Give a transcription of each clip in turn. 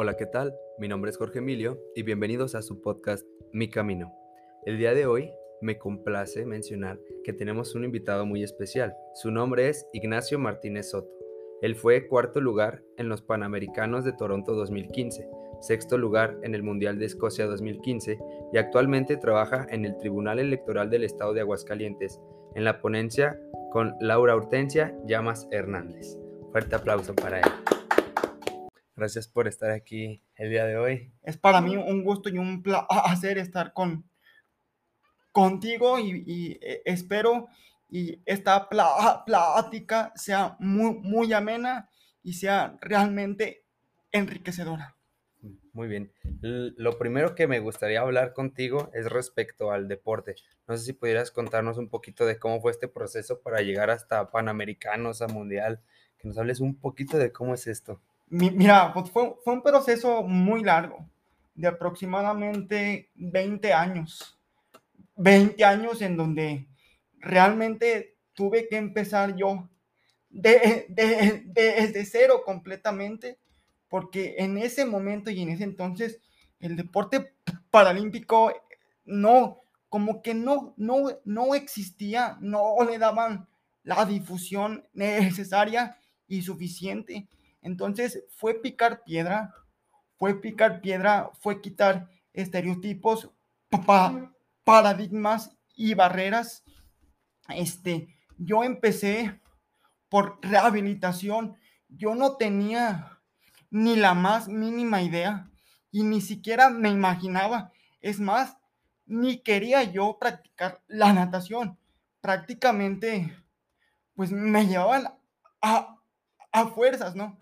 Hola, ¿qué tal? Mi nombre es Jorge Emilio y bienvenidos a su podcast Mi Camino. El día de hoy me complace mencionar que tenemos un invitado muy especial. Su nombre es Ignacio Martínez Soto. Él fue cuarto lugar en los Panamericanos de Toronto 2015, sexto lugar en el Mundial de Escocia 2015 y actualmente trabaja en el Tribunal Electoral del Estado de Aguascalientes en la ponencia con Laura Hortensia Llamas Hernández. Fuerte aplauso para él. Gracias por estar aquí el día de hoy. Es para mí un gusto y un placer estar con, contigo y, eh, espero y esta plática sea muy, muy amena y sea realmente enriquecedora. Muy bien. Lo primero que me gustaría hablar contigo es respecto al deporte. No sé si pudieras contarnos un poquito de cómo fue este proceso para llegar hasta Panamericanos, a Mundial, que nos hables un poquito de cómo es esto. Mira, pues fue, fue un proceso muy largo, de aproximadamente 20 años. 20 años en donde realmente tuve que empezar yo de, de, desde cero completamente, porque en ese momento y en ese entonces el deporte paralímpico no, como que no, no, no existía, no le daban la difusión necesaria y suficiente. Entonces fue picar piedra, fue picar piedra, fue quitar estereotipos, paradigmas y barreras. Este, yo empecé por rehabilitación. Yo no tenía ni la más mínima idea y ni siquiera me imaginaba. Es más, ni quería yo practicar la natación. Prácticamente, pues me llevaban a, a fuerzas, ¿no?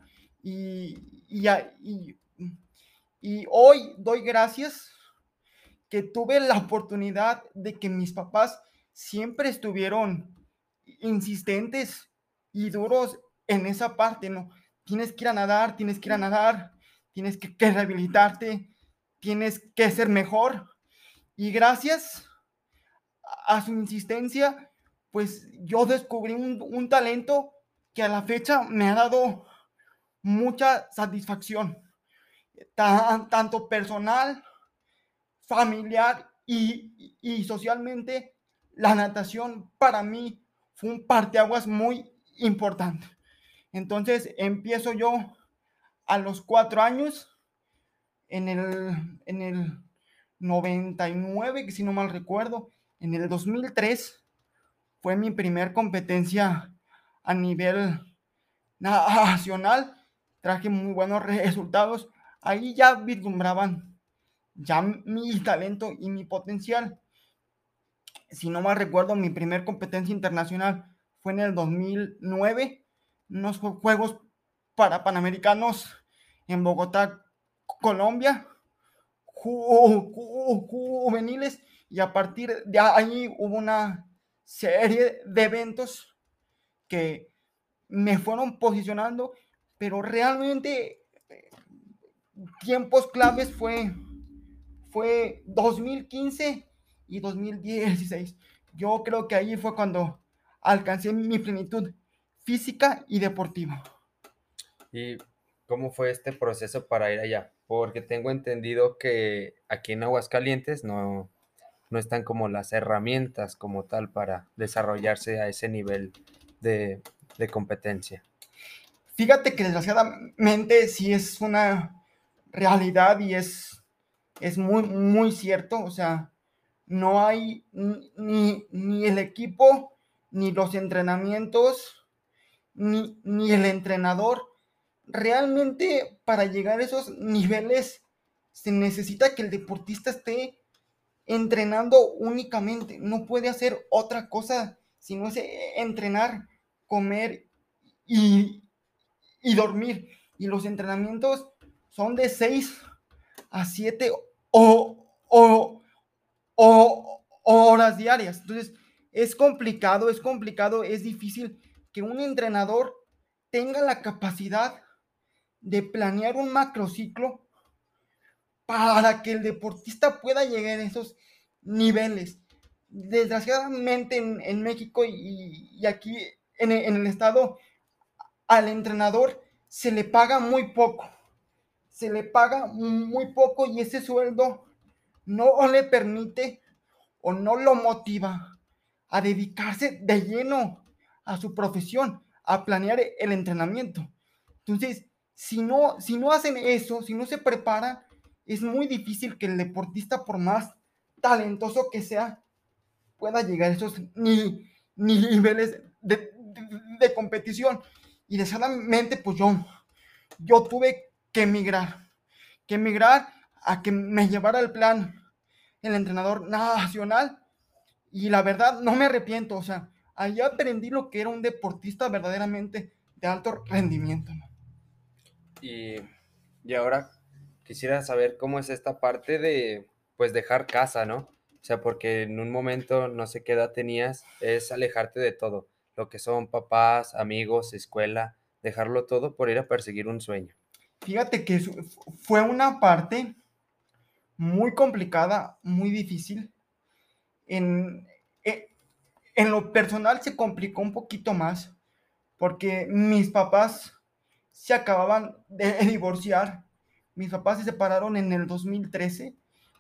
Y, y, hoy doy gracias que tuve la oportunidad de que mis papás siempre estuvieron insistentes y duros en esa parte, ¿no? Tienes que ir a nadar, tienes que ir a nadar, tienes que, rehabilitarte, tienes que ser mejor. Y gracias a su insistencia, pues yo descubrí un, un talento que a la fecha me ha dado mucha satisfacción, tanto personal, familiar y, socialmente. La natación para mí fue un parteaguas muy importante. Entonces empiezo yo a los cuatro años, en el, en el 99, que si no mal recuerdo, en el 2003 fue mi primer competencia a nivel nacional traje muy buenos resultados. Ahí ya vislumbraban ya mi talento y mi potencial. Si no mal recuerdo, mi primer competencia internacional fue en el 2009, unos Juegos para Panamericanos en Bogotá, Colombia, juveniles, y a partir de ahí hubo una serie de eventos que me fueron posicionando pero realmente tiempos claves fue, fue 2015 y 2016. Yo creo que ahí fue cuando alcancé mi plenitud física y deportiva. ¿Y cómo fue este proceso para ir allá? Porque tengo entendido que aquí en Aguascalientes no, no están como las herramientas como tal para desarrollarse a ese nivel de, de competencia. Fíjate que desgraciadamente sí es una realidad y es, es muy, muy cierto. O sea, no hay ni, ni el equipo, ni los entrenamientos, ni, ni el entrenador. Realmente para llegar a esos niveles se necesita que el deportista esté entrenando únicamente. No puede hacer otra cosa sino es entrenar, comer y, y dormir. Y los entrenamientos son de 6 a 7 o, o, horas diarias. Entonces, es complicado, es complicado, es difícil que un entrenador tenga la capacidad de planear un macrociclo para que el deportista pueda llegar a esos niveles. Desgraciadamente en, México y, aquí en, el estado al entrenador se le paga muy poco. se le paga muy poco y ese sueldo no le permite o no lo motiva a dedicarse de lleno a su profesión, a planear el entrenamiento. Entonces, si no, si no hacen eso, si no se preparan, es muy difícil que el deportista, por más talentoso que sea, pueda llegar a esos ni, niveles de, de, competición. Y desgraciadamente, pues yo, yo tuve que emigrar, que emigrar a que me llevara el plan el entrenador nacional. Y la verdad, no me arrepiento, o sea, ahí aprendí lo que era un deportista verdaderamente de alto rendimiento. Y, y ahora quisiera saber cómo es esta parte de, pues, dejar casa, ¿no? O sea, porque en un momento, no sé qué edad tenías, es alejarte de todo, lo que son papás, amigos, escuela, dejarlo todo por ir a perseguir un sueño. Fíjate que fue una parte muy complicada, muy difícil. En, eh, en lo personal se complicó un poquito más porque mis papás se acababan de divorciar. Mis papás se separaron en el 2013.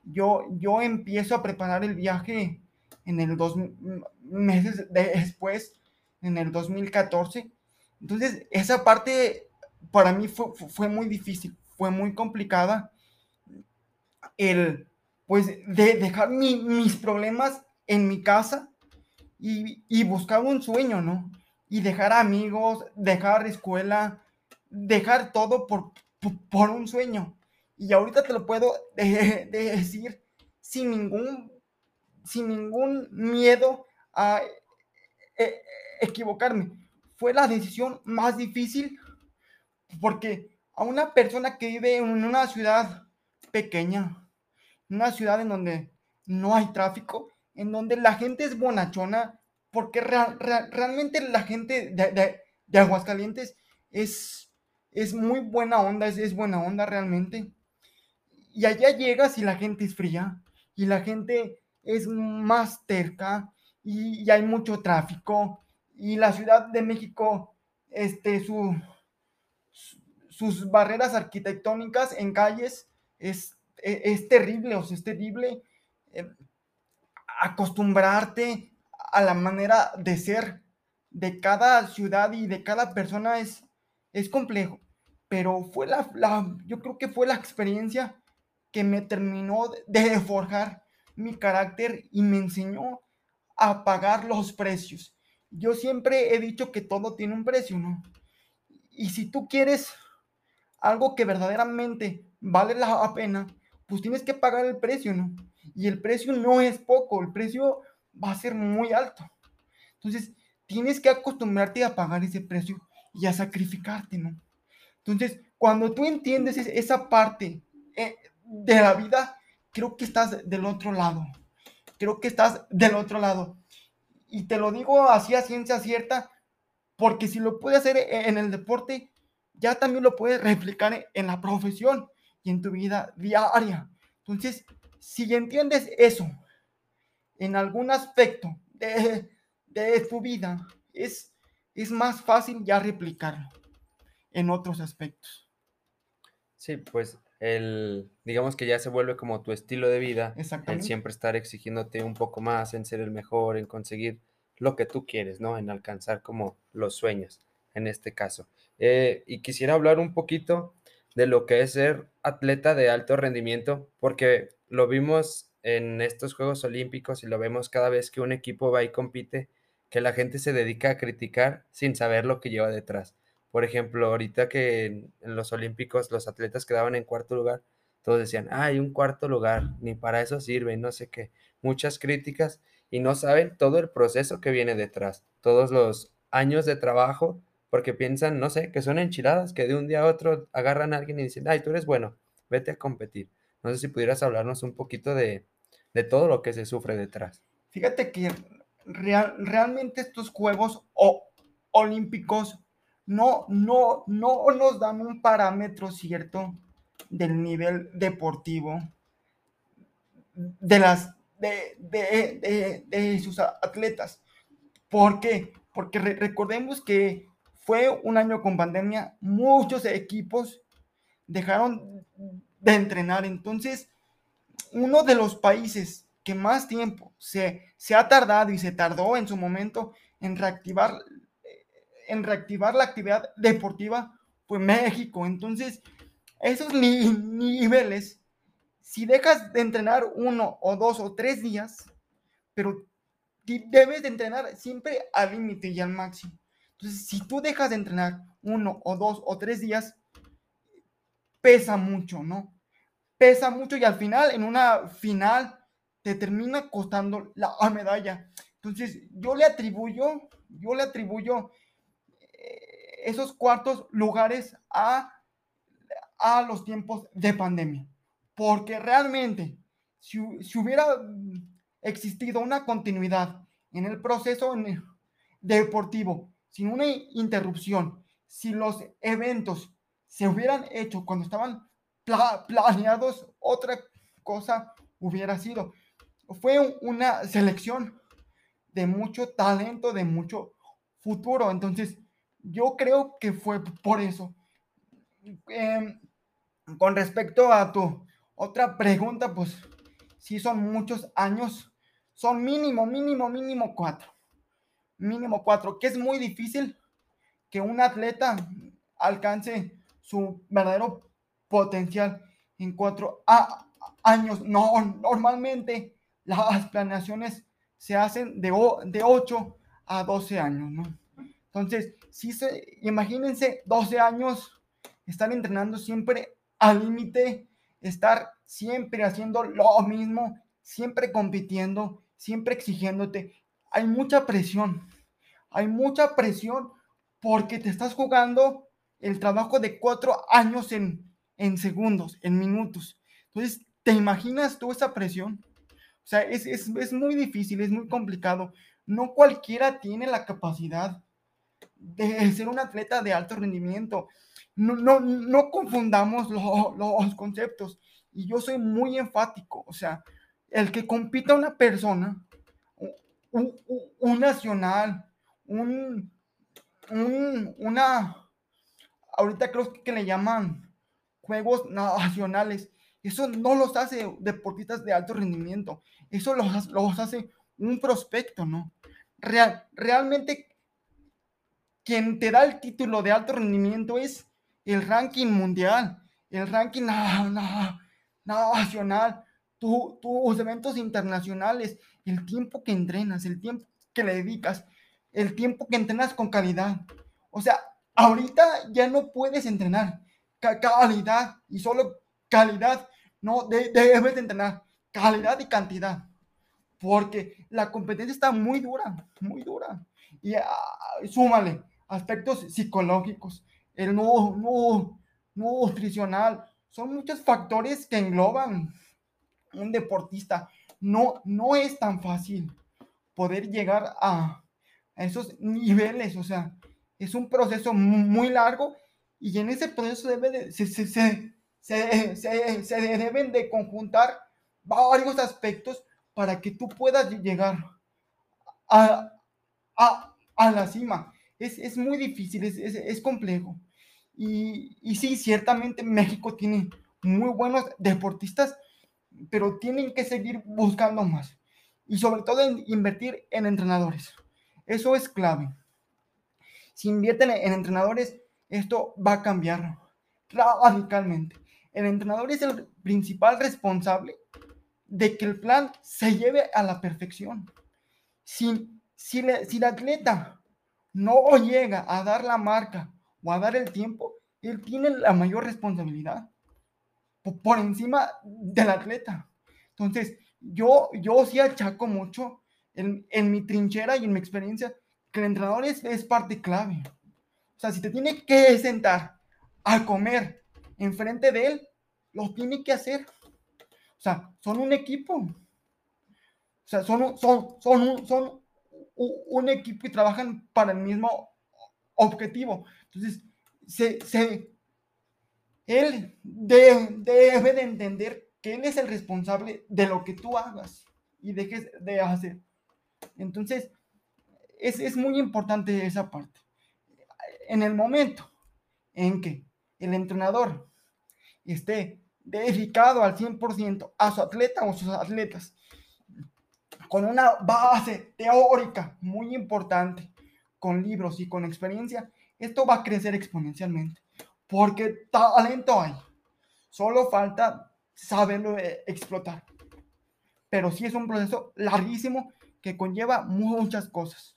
Yo, yo empiezo a preparar el viaje en el dos meses después, en el 2014. Entonces, esa parte para mí fue, fue muy difícil, fue muy complicada el, pues, de dejar mis problemas en mi casa y, buscar un sueño, ¿no? Y dejar amigos, dejar escuela, dejar todo por, por, un sueño. Y ahorita te lo puedo decir sin ningún, sin ningún miedo a e, e, equivocarme. Fue la decisión más difícil porque a una persona que vive en una ciudad pequeña, una ciudad en donde no hay tráfico, en donde la gente es bonachona, porque realmente la gente de, de, Aguascalientes es, es muy buena onda, es buena onda realmente. Y allá llegas y la gente es fría, y la gente es más terca, y, hay mucho tráfico, y la Ciudad de México, este, su, sus barreras arquitectónicas en calles es e, es, terrible, o sea, es terrible eh, acostumbrarte a la manera de ser de cada ciudad y de cada persona es, es complejo, pero fue la, yo creo que fue la experiencia que me terminó de forjar mi carácter y me enseñó a pagar los precios. Yo siempre he dicho que todo tiene un precio, ¿no? Y si tú quieres algo que verdaderamente vale la pena, pues tienes que pagar el precio, ¿no? Y el precio no es poco, el precio va a ser muy alto. Entonces, tienes que acostumbrarte a pagar ese precio y a sacrificarte, ¿no? Entonces, cuando tú entiendes esa parte eh, de la vida, creo que estás del otro lado. Creo que estás del otro lado. Y te lo digo así a ciencia cierta, porque si lo puedes hacer en el deporte, ya también lo puedes replicar en la profesión y en tu vida diaria. Entonces, si entiendes eso en algún aspecto de, de tu vida, es, es más fácil ya replicarlo en otros aspectos. Sí, pues el, digamos que ya se vuelve como tu estilo de vida, en siempre estar exigiéndote un poco más, en ser el mejor, en conseguir lo que tú quieres, ¿no? En alcanzar como los sueños, en este caso. Eh, y quisiera hablar un poquito de lo que es ser atleta de alto rendimiento, porque lo vimos en estos Juegos Olímpicos y lo vemos cada vez que un equipo va y compite, que la gente se dedica a criticar sin saber lo que lleva detrás. Por ejemplo, ahorita que en, los Olímpicos los atletas quedaban en cuarto lugar, todos decían, hay un cuarto lugar, ni para eso sirve, no sé qué. Muchas críticas y no saben todo el proceso que viene detrás, todos los años de trabajo porque piensan, no sé, que son enchiladas, que de un día a otro agarran a alguien y dicen, ay, tú eres bueno, vete a competir. No sé si pudieras hablarnos un poquito de, todo lo que se sufre detrás. Fíjate que realmente estos Juegos Olímpicos no, no, no nos dan un parámetro cierto del nivel deportivo de, las, de, de, de sus atletas. ¿Por qué? Porque recordemos que fue un año con pandemia, muchos equipos dejaron de entrenar. Entonces, uno de los países que más tiempo se, se ha tardado y se tardó en su momento en reactivar, en reactivar la actividad deportiva fue México. Entonces, esos niveles, si dejas de entrenar uno o dos o tres días, pero debes de entrenar siempre al límite y al máximo. Entonces, si tú dejas de entrenar uno o dos o tres días, pesa mucho, ¿no? Pesa mucho y al final, en una final, te termina costando la medalla. Entonces, yo le atribuyo, yo le atribuyo esos cuartos lugares a, a los tiempos de pandemia. Porque realmente, si, si hubiera existido una continuidad en el proceso deportivo, sin una interrupción, si los eventos se hubieran hecho cuando estaban planeados, otra cosa hubiera sido. Fue una selección de mucho talento, de mucho futuro. Entonces, yo creo que fue por eso. Em, con respecto a tu otra pregunta, pues sí son muchos años son mínimo, mínimo, mínimo cuatro. Mínimo cuatro, que es muy difícil que un atleta alcance su verdadero potencial en cuatro años. No, normalmente las planeaciones se hacen de, de 8 a 12 años, ¿no? Entonces, si se, imagínense 12 años, estar entrenando siempre al límite, estar siempre haciendo lo mismo, siempre compitiendo, siempre exigiéndote. Hay mucha presión, hay mucha presión porque te estás jugando el trabajo de cuatro años en, en segundos, en minutos. Entonces, ¿te imaginas tú esa presión? O sea, es, es, es muy difícil, es muy complicado. No cualquiera tiene la capacidad de ser un atleta de alto rendimiento. No, no, no confundamos los conceptos. Y yo soy muy enfático. O sea, el que compita una persona, un, nacional, un, una, ahorita creo que le llaman juegos nacionales, eso no los hace deportistas de alto rendimiento, eso los, los hace un prospecto, ¿no? Real, realmente quien te da el título de alto rendimiento es el ranking mundial, el ranking nacional, tus eventos internacionales, el tiempo que entrenas, el tiempo que le dedicas, el tiempo que entrenas con calidad. O sea, ahorita ya no puedes entrenar calidad y solo calidad. No, debes de entrenar calidad y cantidad. Porque la competencia está muy dura, muy dura. Y uh, súmale aspectos psicológicos, el no, no, nutricional. Son muchos factores que engloban un deportista. No, no es tan fácil poder llegar a, esos niveles, o sea, es un proceso muy largo y en ese proceso debe se, se, se, se, deben de conjuntar varios aspectos para que tú puedas llegar a, a, a la cima. Es, es, muy difícil, es, es, complejo. Y, y, sí, ciertamente México tiene muy buenos deportistas, pero tienen que seguir buscando más y sobre todo invertir en entrenadores. Eso es clave. Si invierten en entrenadores, esto va a cambiar radicalmente. El entrenador es el principal responsable de que el plan se lleve a la perfección. Si, si, si el atleta no llega a dar la marca o a dar el tiempo, él tiene la mayor responsabilidad por encima del atleta. Entonces, yo, yo sí achaco mucho en, en mi trinchera y en mi experiencia que el entrenador es, es parte clave. O sea, si te tiene que sentar a comer enfrente de él, lo tiene que hacer. O sea, son un equipo. O sea, son, son, son, son un equipo y trabajan para el mismo objetivo. Entonces, se, se, él debe de entender que él es el responsable de lo que tú hagas y dejes de hacer. Entonces, es, es muy importante esa parte. En el momento en que el entrenador esté dedicado al 100% a su atleta o sus atletas, con una base teórica muy importante, con libros y con experiencia, esto va a crecer exponencialmente, porque talento hay, solo falta saberlo eh, explotar. Pero sí es un proceso larguísimo que conlleva muchas cosas.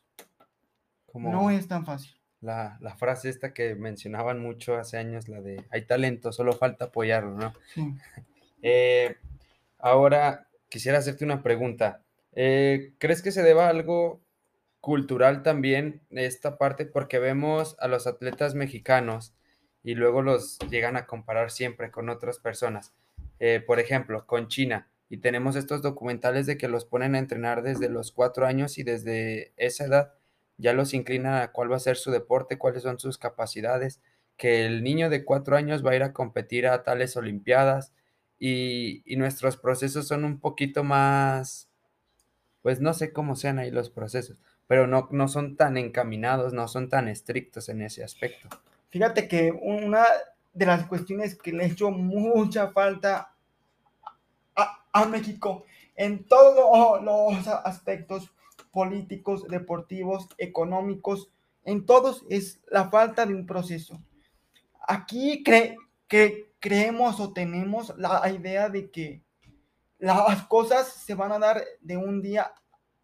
no es tan fácil. La, la, frase esta que mencionaban mucho hace años, la de hay talento, solo falta apoyarlo, ¿no? Sí. Eh, ahora quisiera hacerte una pregunta. Eh, ¿Crees que se deba a algo cultural también esta parte? Porque vemos a los atletas mexicanos y luego los llegan a comparar siempre con otras personas. Eh, por ejemplo, con China. Y tenemos estos documentales de que los ponen a entrenar desde los cuatro años y desde esa edad ya los inclinan a cuál va a ser su deporte, cuáles son sus capacidades, que el niño de cuatro años va a ir a competir a tales olimpiadas y, y nuestros procesos son un poquito más, pues no sé cómo sean ahí los procesos, pero no, no son tan encaminados, no son tan estrictos en ese aspecto. Fíjate que una de las cuestiones que le he hecho mucha falta a, a México en todos los aspectos políticos, deportivos, económicos, en todos es la falta de un proceso. Aquí cre que creemos o tenemos la idea de que las cosas se van a dar de un día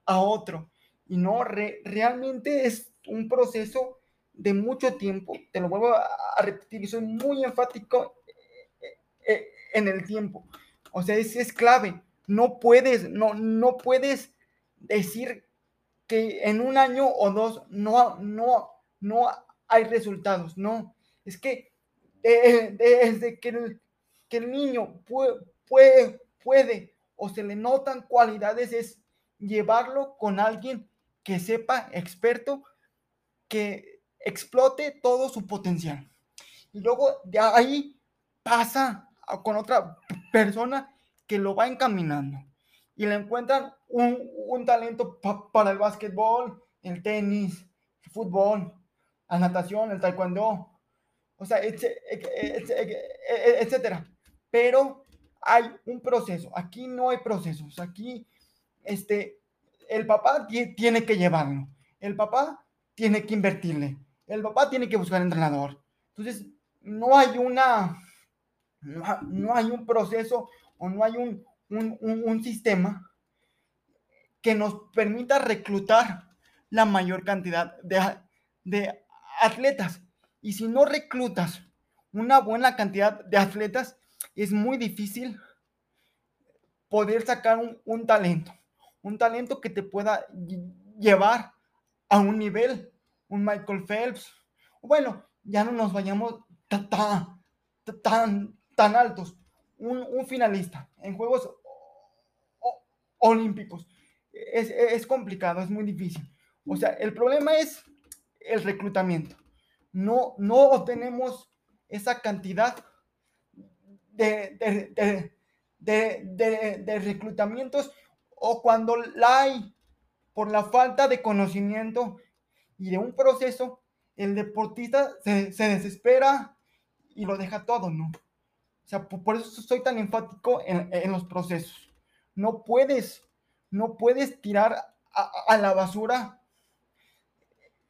a otro y no realmente es un proceso de mucho tiempo. Te lo vuelvo a repetir soy muy enfático eh, eh, en el tiempo. O sea, es, es clave. No puedes, no, no puedes decir que en un año o dos no, no, no hay resultados. No, es que desde que el, que el niño puede, puede, puede o se le notan cualidades es llevarlo con alguien que sepa, experto, que explote todo su potencial. Y luego de ahí pasa con otra persona que lo va encaminando y le encuentran un, talento para el básquetbol, el tenis, el fútbol, la natación, el taekwondo, o sea, etcétera. Pero hay un proceso. Aquí no hay procesos. Aquí, este, el papá tiene que llevarlo. El papá tiene que invertirle. El papá tiene que buscar entrenador. Entonces, no hay una, no, hay un proceso o no hay un, un, sistema que nos permita reclutar la mayor cantidad de, de atletas. Y si no reclutas una buena cantidad de atletas, es muy difícil poder sacar un, talento. Un talento que te pueda llevar a un nivel, un Michael Phelps. Bueno, ya no nos vayamos tan, tan, tan altos un, finalista en Juegos Olímpicos. Es, complicado, es muy difícil. O sea, el problema es el reclutamiento. No, no tenemos esa cantidad de, de, reclutamientos o cuando la hay por la falta de conocimiento y de un proceso, el deportista se, se desespera y lo deja todo, ¿no? O sea, por, eso soy tan enfático en, los procesos. No puedes, no puedes tirar a, la basura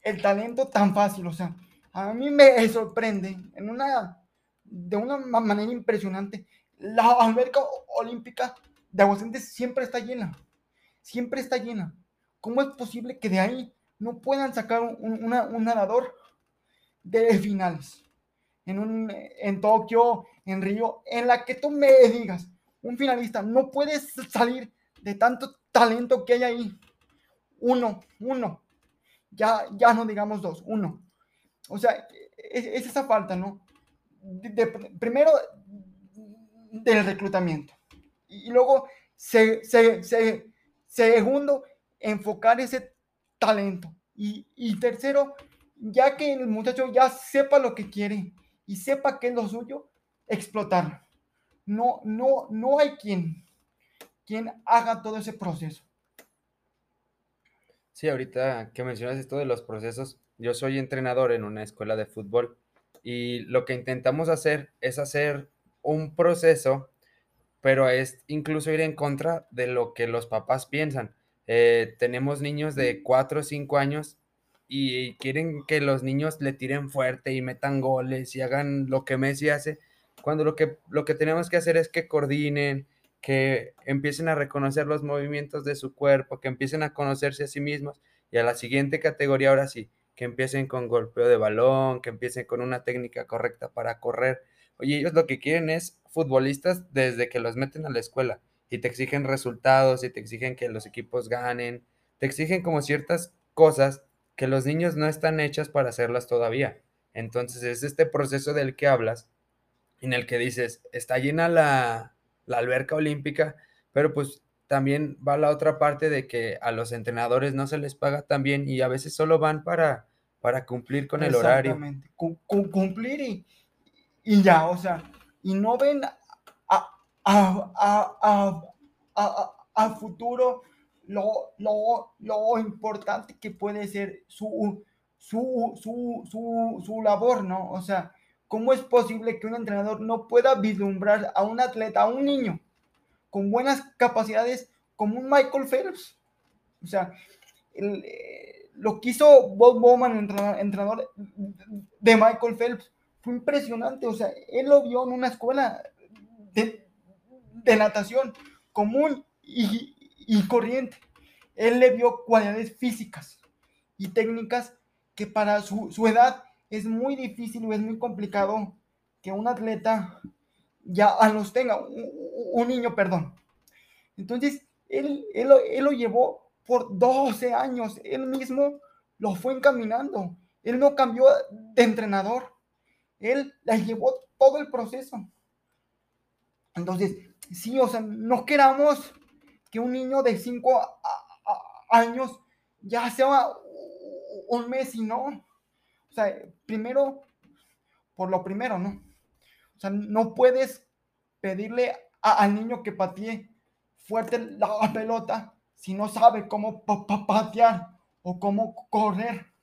el talento tan fácil. O sea, a mí me sorprende en una, de una manera impresionante. La alberca olímpica de Aguascalientes siempre está llena. Siempre está llena. ¿Cómo es posible que de ahí no puedan sacar un, un nadador de finales? En, un, en Tokio, en Río, en la que tú me digas, un finalista, no puedes salir de tanto talento que hay ahí. Uno, uno. Ya, ya no digamos dos, uno. O sea, es, esa falta, ¿no? Primero, del reclutamiento. Y, luego, se, segundo, enfocar ese talento. Y, y tercero, ya que el muchacho ya sepa lo que quiere y sepa que es lo suyo, explotarlo. No, no, no hay quien, quien haga todo ese proceso. Sí, ahorita que mencionas esto de los procesos, yo soy entrenador en una escuela de fútbol y lo que intentamos hacer es hacer un proceso, pero es incluso ir en contra de lo que los papás piensan. Eh, tenemos niños de 4 o 5 años y quieren que los niños le tiren fuerte y metan goles y hagan lo que Messi hace, cuando lo que, lo que tenemos que hacer es que coordinen, que empiecen a reconocer los movimientos de su cuerpo, que empiecen a conocerse a sí mismos y a la siguiente categoría ahora sí, que empiecen con golpeo de balón, que empiecen con una técnica correcta para correr. Oye, ellos lo que quieren es futbolistas desde que los meten a la escuela y te exigen resultados y te exigen que los equipos ganen, te exigen como ciertas cosas que los niños no están hechas para hacerlas todavía. Entonces es este proceso del que hablas, en el que dices, está llena la, la alberca olímpica, pero pues también va la otra parte de que a los entrenadores no se les paga tan bien y a veces solo van para, para cumplir con el horario. Exactamente, cumplir y, y, ya, o sea, y no ven a, a, a futuro lo, lo, lo, importante que puede ser su, su, su, su, su labor, ¿no? O sea, ¿Cómo es posible que un entrenador no pueda vislumbrar a un atleta, a un niño, con buenas capacidades como un Michael Phelps? O sea, eh, lo que hizo Bob Bowman, entrenador de Michael Phelps, fue impresionante. O sea, él lo vio en una escuela de, natación común y, corriente. Él le vio cualidades físicas y técnicas que para su, su edad es muy difícil o es muy complicado que un atleta ya los tenga, un, niño, perdón. Entonces, él, él, él, lo llevó por 12 años, él mismo lo fue encaminando, él no cambió de entrenador, él la llevó todo el proceso. Entonces, sí, o sea, no queramos que un niño de 5 años ya sea un mes y no. O sea, primero, por lo primero, ¿no? O sea, no puedes pedirle al niño que patee fuerte la pelota si no sabe cómo patear o cómo correr.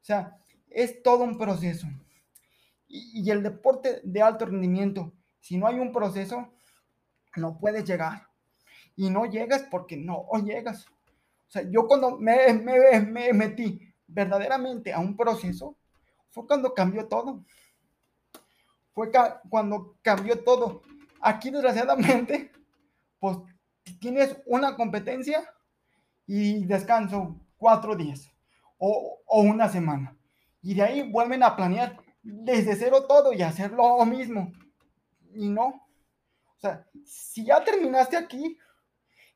O sea, es todo un proceso. Y, y, el deporte de alto rendimiento, si no hay un proceso, no puedes llegar. Y no llegas porque no llegas. O sea, yo cuando me, me, me metí verdaderamente a un proceso, fue cuando cambió todo. Fue cuando cambió todo. Aquí, desgraciadamente, pues tienes una competencia y descanso cuatro días o, una semana. Y de ahí vuelven a planear desde cero todo y hacer lo mismo. Y no. O sea, si ya terminaste aquí,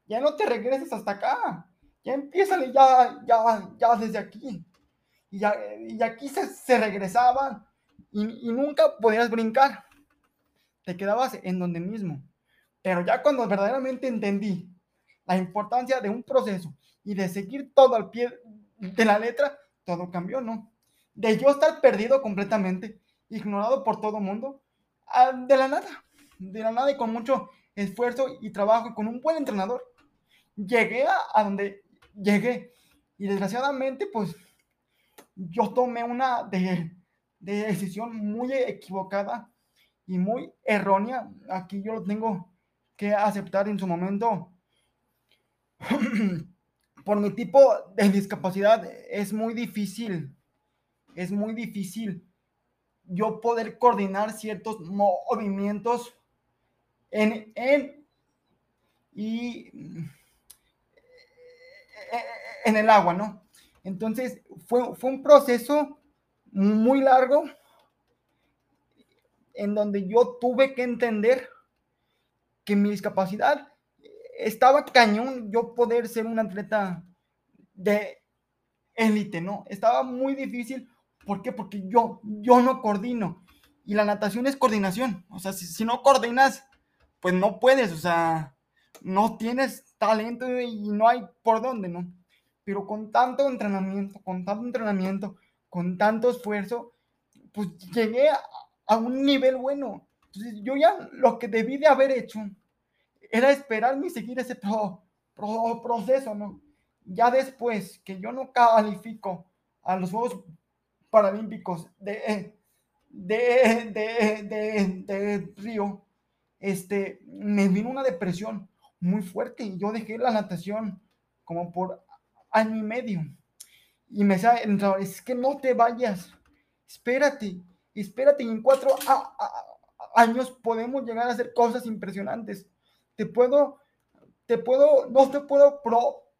ya no te regreses hasta acá. Ya empieza ya, ya, ya desde aquí y, aquí se, regresaban y, nunca podías brincar. Te quedabas en donde mismo. Pero ya cuando verdaderamente entendí la importancia de un proceso y de seguir todo al pie de la letra, todo cambió, ¿no? De yo estar perdido completamente, ignorado por todo el mundo, de la nada, de la nada y con mucho esfuerzo y trabajo y con un buen entrenador, llegué a, a donde llegué. Y desgraciadamente, pues yo tomé una de, decisión muy equivocada y muy errónea. Aquí yo lo tengo que aceptar en su momento. Por mi tipo de discapacidad es muy difícil, es muy difícil yo poder coordinar ciertos movimientos en, en y en el agua, ¿no? Entonces, fue, fue un proceso muy largo en donde yo tuve que entender que mi discapacidad estaba cañón yo poder ser un atleta de élite, ¿no? Estaba muy difícil. ¿Por qué? Porque yo, yo no coordino. Y la natación es coordinación. O sea, si, si no coordinas, pues no puedes. O sea, no tienes talento y no hay por dónde, ¿no? pero con tanto entrenamiento, con tanto entrenamiento, con tanto esfuerzo, pues llegué a, un nivel bueno. Yo ya lo que debí de haber hecho era esperarme y seguir ese proceso, ¿no? Ya después que yo no califico a los Juegos Paralímpicos de, de, de, de, de Río este, me vino una depresión muy fuerte y yo dejé la natación como por año y medio. Y me decía el entrenador, es que no te vayas, espérate, espérate y en cuatro años podemos llegar a hacer cosas impresionantes. Te puedo, te puedo, no te puedo pro,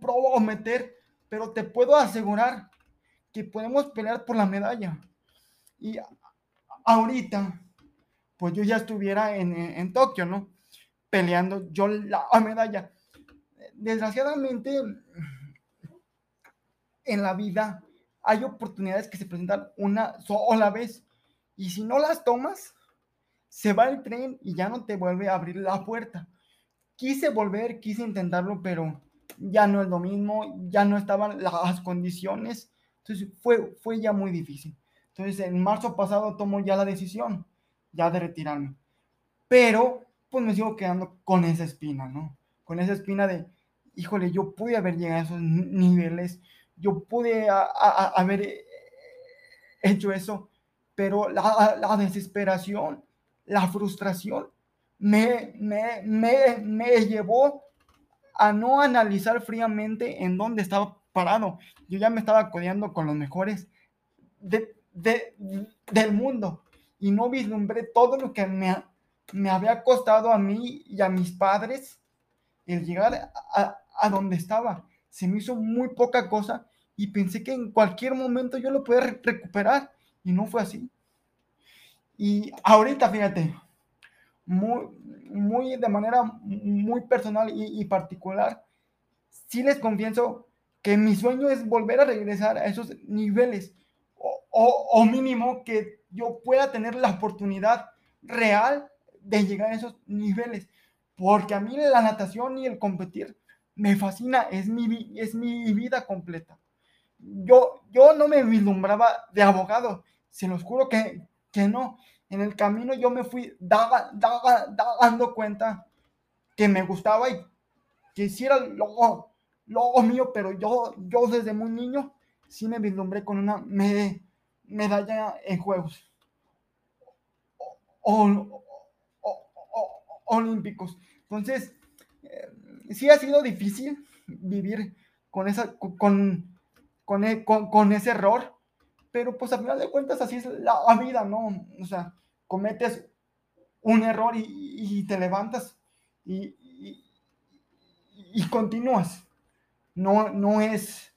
prometer, pero te puedo asegurar que podemos pelear por la medalla. Y ahorita, pues yo ya estuviera en, en Tokio, ¿no? Peleando yo la medalla. Desgraciadamente, en la vida hay oportunidades que se presentan una sola vez y si no las tomas, se va el tren y ya no te vuelve a abrir la puerta. Quise volver, quise intentarlo, pero ya no es lo mismo, ya no estaban las condiciones, entonces fue, fue ya muy difícil. Entonces en marzo pasado tomo ya la decisión, ya de retirarme. Pero pues me sigo quedando con esa espina, ¿no? Con esa espina de, híjole, yo pude haber llegado a esos niveles, yo pude haber eh, hecho eso, pero la, desesperación, la frustración me, me, me, me, llevó a no analizar fríamente en dónde estaba parado. Yo ya me estaba codeando con los mejores de, de, del mundo y no vislumbré todo lo que me, me había costado a mí y a mis padres el llegar a, a donde estaba. Se me hizo muy poca cosa y pensé que en cualquier momento yo lo podía recuperar y no fue así. Y ahorita, fíjate, muy, muy de manera muy personal y, particular, sí les confieso que mi sueño es volver a regresar a esos niveles o, o, mínimo que yo pueda tener la oportunidad real de llegar a esos niveles. Porque a mí la natación y el competir me fascina, es mi, vida completa. Yo, yo no me vislumbraba de abogado, se los juro que, que no. En el camino yo me fui dando cuenta que me gustaba y quisiera lo, lo mío, pero yo, yo desde muy niño sí me vislumbré con una medalla en Juegos Olímpicos. Entonces, sí ha sido difícil vivir con esa, con, e, con, con, ese error, pero pues al final de cuentas así es la vida, ¿no? O sea, cometes un error y, te levantas y, y, y, continúas. No, no es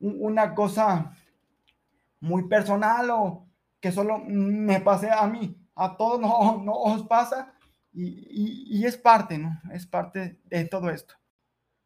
una cosa muy personal o que solo me pase a mí. A todos no, no os pasa y, es parte, ¿no? Es parte de todo esto.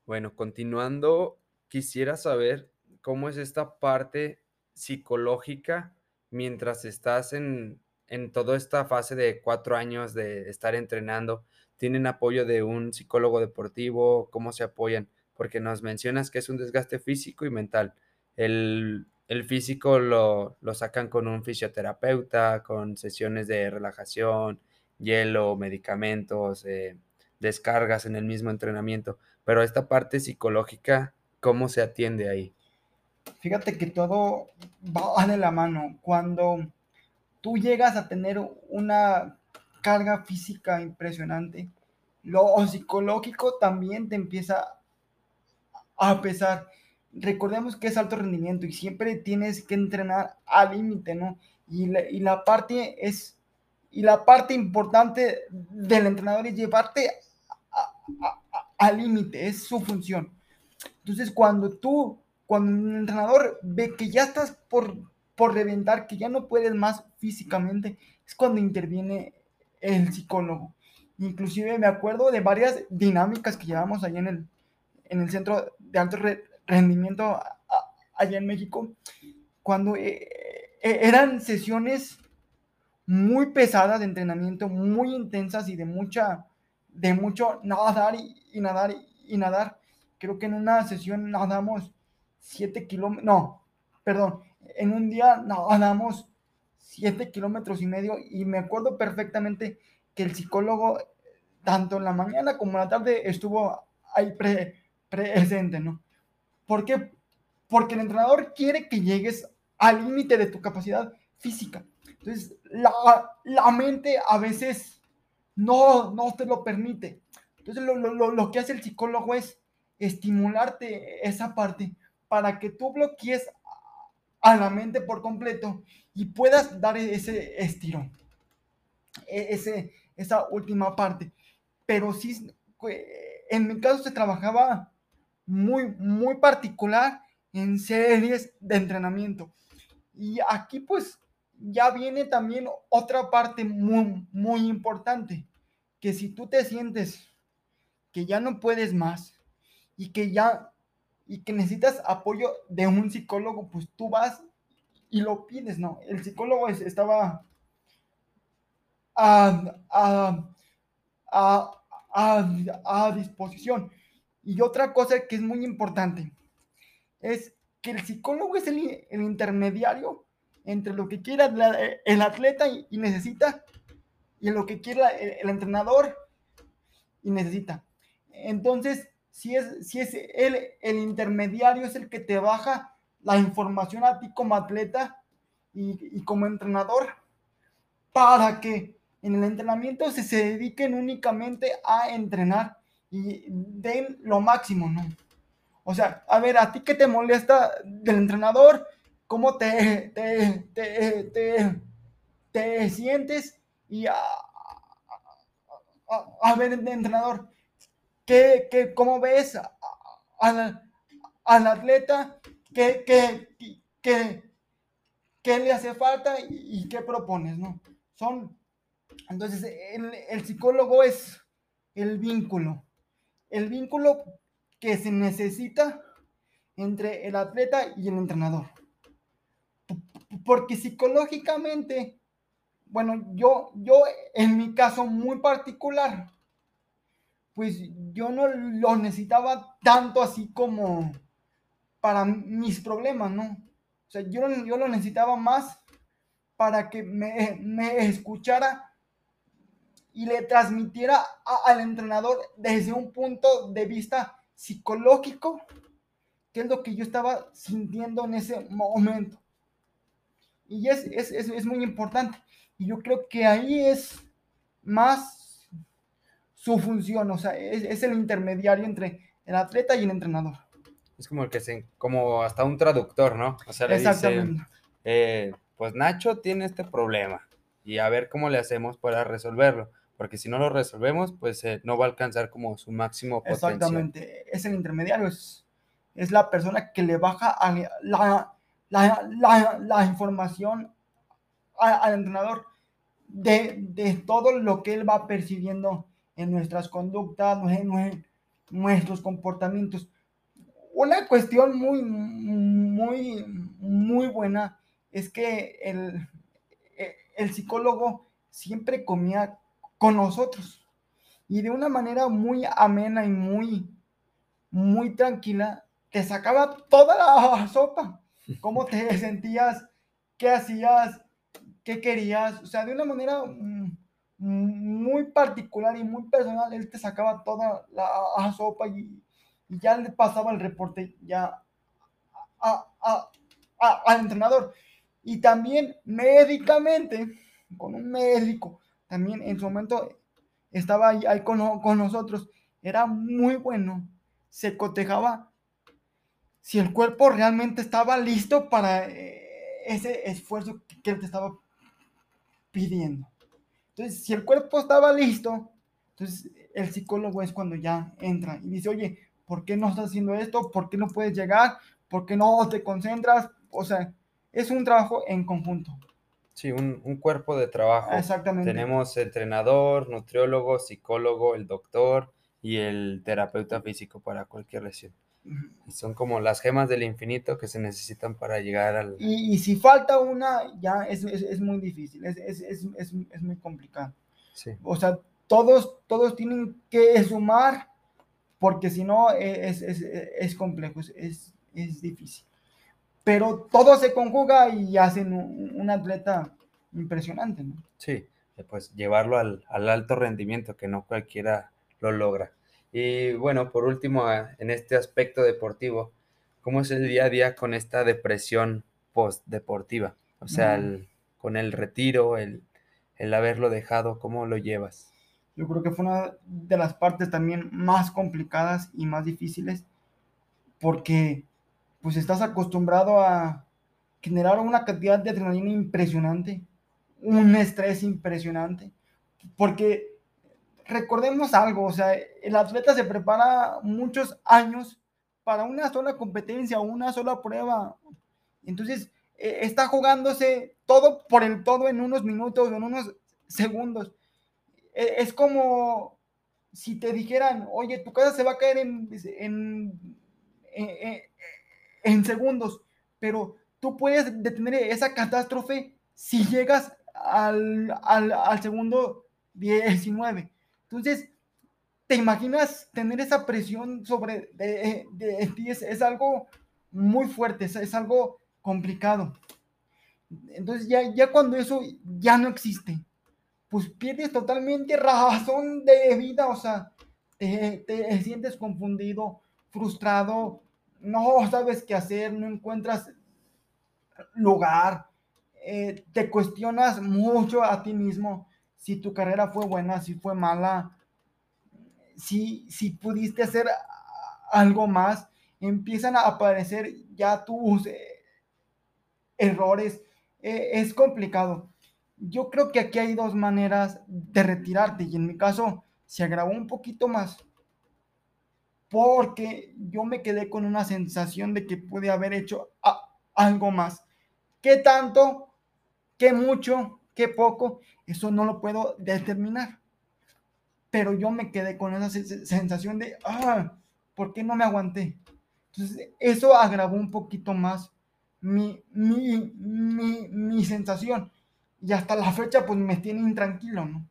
Bueno, continuando, quisiera saber cómo es esta parte psicológica mientras estás en, en toda esta fase de cuatro años de estar entrenando. ¿Tienen apoyo de un psicólogo deportivo? ¿Cómo se apoyan? Porque nos mencionas que es un desgaste físico y mental. El, el físico lo, lo sacan con un fisioterapeuta, con sesiones de relajación, hielo, medicamentos, eh, descargas en el mismo entrenamiento. Pero esta parte psicológica, ¿cómo se atiende ahí? Fíjate que todo va de la mano. Cuando tú llegas a tener una carga física impresionante, lo psicológico también te empieza a pesar. Recordemos que es alto rendimiento y siempre tienes que entrenar al límite, ¿no? Y la, y la parte es, y la parte importante del entrenador es llevarte al límite, es su función. Entonces, cuando tú cuando un entrenador ve que ya estás por, por reventar, que ya no puedes más físicamente, es cuando interviene el psicólogo. Inclusive me acuerdo de varias dinámicas que llevamos allá en el, en el centro de alto rendimiento allá en México, cuando eh, eh, eran sesiones muy pesadas de entrenamiento, muy intensas y de mucha, de mucho nadar y nadar y nadar. Creo que en una sesión nadamos 7 kilómetros, no, perdón, en un día nadamos 7 kilómetros y medio y me acuerdo perfectamente que el psicólogo, tanto en la mañana como en la tarde, estuvo ahí presente, ¿no? ¿Por qué? Porque el entrenador quiere que llegues al límite de tu capacidad física. Entonces, la, la mente a veces no, no te lo permite. Entonces lo, lo, lo que hace el psicólogo es estimularte esa parte para que tú bloquees a la mente por completo y puedas dar ese estirón, e, ese, esa última parte. Pero sí, en mi caso se trabajaba muy, muy particular en series de entrenamiento. Y aquí pues ya viene también otra parte muy, muy importante, que si tú te sientes que ya no puedes más y que ya y que necesitas apoyo de un psicólogo, pues tú vas y lo pides, ¿no? El psicólogo estaba a, a, a, disposición. Y otra cosa que es muy importante es que el psicólogo es el, el intermediario entre lo que quiera el atleta y, necesita y lo que quiera el, entrenador y necesita. Entonces, si es, si es él el intermediario, es el que te baja la información a ti como atleta y, como entrenador para que en el entrenamiento se, se dediquen únicamente a entrenar y den lo máximo, ¿no? O sea, a ver, ¿a ti qué te molesta del entrenador? ¿Cómo te, te, te, te, sientes? Y a, a, ver, entrenador, ¿qué, qué, ¿cómo ves al, atleta? ¿Qué, qué, qué, qué le hace falta y, y qué propones, no? Son entonces, el, psicólogo es el vínculo, el vínculo que se necesita entre el atleta y el entrenador. Porque psicológicamente, bueno, yo, yo en mi caso muy particular, pues yo no lo necesitaba tanto así como para mis problemas, ¿no? O sea, yo, yo lo necesitaba más para que me, me escuchara y le transmitiera al entrenador desde un punto de vista psicológico, que es lo que yo estaba sintiendo en ese momento. Y es, es, es, es muy importante. Y yo creo que ahí es más su función, o sea, es, el intermediario entre el atleta y el entrenador. Es como el que se, como hasta un traductor, ¿no? O sea, le Exactamente. Dice, eh, pues Nacho tiene este problema y a ver cómo le hacemos para resolverlo porque si no lo resolvemos, pues eh, no va a alcanzar como su máximo potencial. Exactamente, es el intermediario, es, es la persona que le baja la, la, la, información al entrenador de, de, todo lo que él va percibiendo en nuestras conductas, en nuestros comportamientos. Una cuestión muy, muy, muy buena es que el, el psicólogo siempre comía con nosotros. Y de una manera muy amena y muy, muy tranquila, te sacaba toda la sopa. ¿Cómo te sentías? ¿Qué hacías? ¿Qué querías? O sea, de una manera mm, muy particular y muy personal, él te sacaba toda la sopa y, ya le pasaba el reporte ya al entrenador. Y también médicamente, con un médico también en su momento estaba ahí, con, nosotros, era muy bueno, se cotejaba si el cuerpo realmente estaba listo para eh, ese esfuerzo que él te estaba pidiendo. Entonces, si el cuerpo estaba listo, entonces el psicólogo es cuando ya entra y dice, oye, ¿por qué no estás haciendo esto? ¿Por qué no puedes llegar? ¿Por qué no te concentras? O sea, es un trabajo en conjunto. Sí, un, cuerpo de trabajo. Exactamente. Tenemos entrenador, nutriólogo, psicólogo, el doctor y el terapeuta físico para cualquier lesión. Son como las gemas del infinito que se necesitan para llegar al... Y, si falta una, ya es, muy difícil, es, muy complicado. Sí. O sea, todos, todos tienen que sumar porque si no e, es, complejo, es, difícil pero todo se conjuga y hacen un, atleta impresionante, ¿no? Sí, pues llevarlo al, alto rendimiento, que no cualquiera lo logra. Y bueno, por último, en este aspecto deportivo, ¿cómo es el día a día con esta depresión post-deportiva? O sea, con el retiro, el, el haberlo dejado, ¿cómo lo llevas? yo creo que fue una de las partes también más complicadas y más difíciles porque pues estás acostumbrado a generar una cantidad de adrenalina impresionante, un estrés impresionante, porque recordemos algo, o sea, el atleta se prepara muchos años para una sola competencia, una sola prueba. Entonces, eh, está jugándose todo por el todo en unos minutos, en unos segundos. E, es como si te dijeran, oye, tu casa se va a caer en, en, en, segundos, pero tú puedes detener esa catástrofe si llegas al, al, al segundo 19. Entonces, ¿te imaginas tener esa presión sobre de, de, ti? Es, algo muy fuerte, es, algo complicado. Entonces, ya, ya cuando eso ya no existe, pues pierdes totalmente razón de vida, o sea, te, te sientes confundido, frustrado, no sabes qué hacer, no encuentras lugar, eh, te cuestionas mucho a ti mismo si tu carrera fue buena, si fue mala, si, si pudiste hacer algo más, empiezan a aparecer ya tus eh, errores. Eh, es complicado. Yo creo que aquí hay dos maneras de retirarte y en mi caso se agravó un poquito más porque yo me quedé con una sensación de que pude haber hecho algo más. ¿Qué tanto? ¿Qué mucho? ¿Qué poco? Eso no lo puedo determinar pero yo me quedé con esa sensación de, ah, ¿por qué no me aguanté? Entonces, eso agravó un poquito más mi, mi, mi, mi sensación. Y hasta la fecha, pues me tiene intranquilo, ¿no?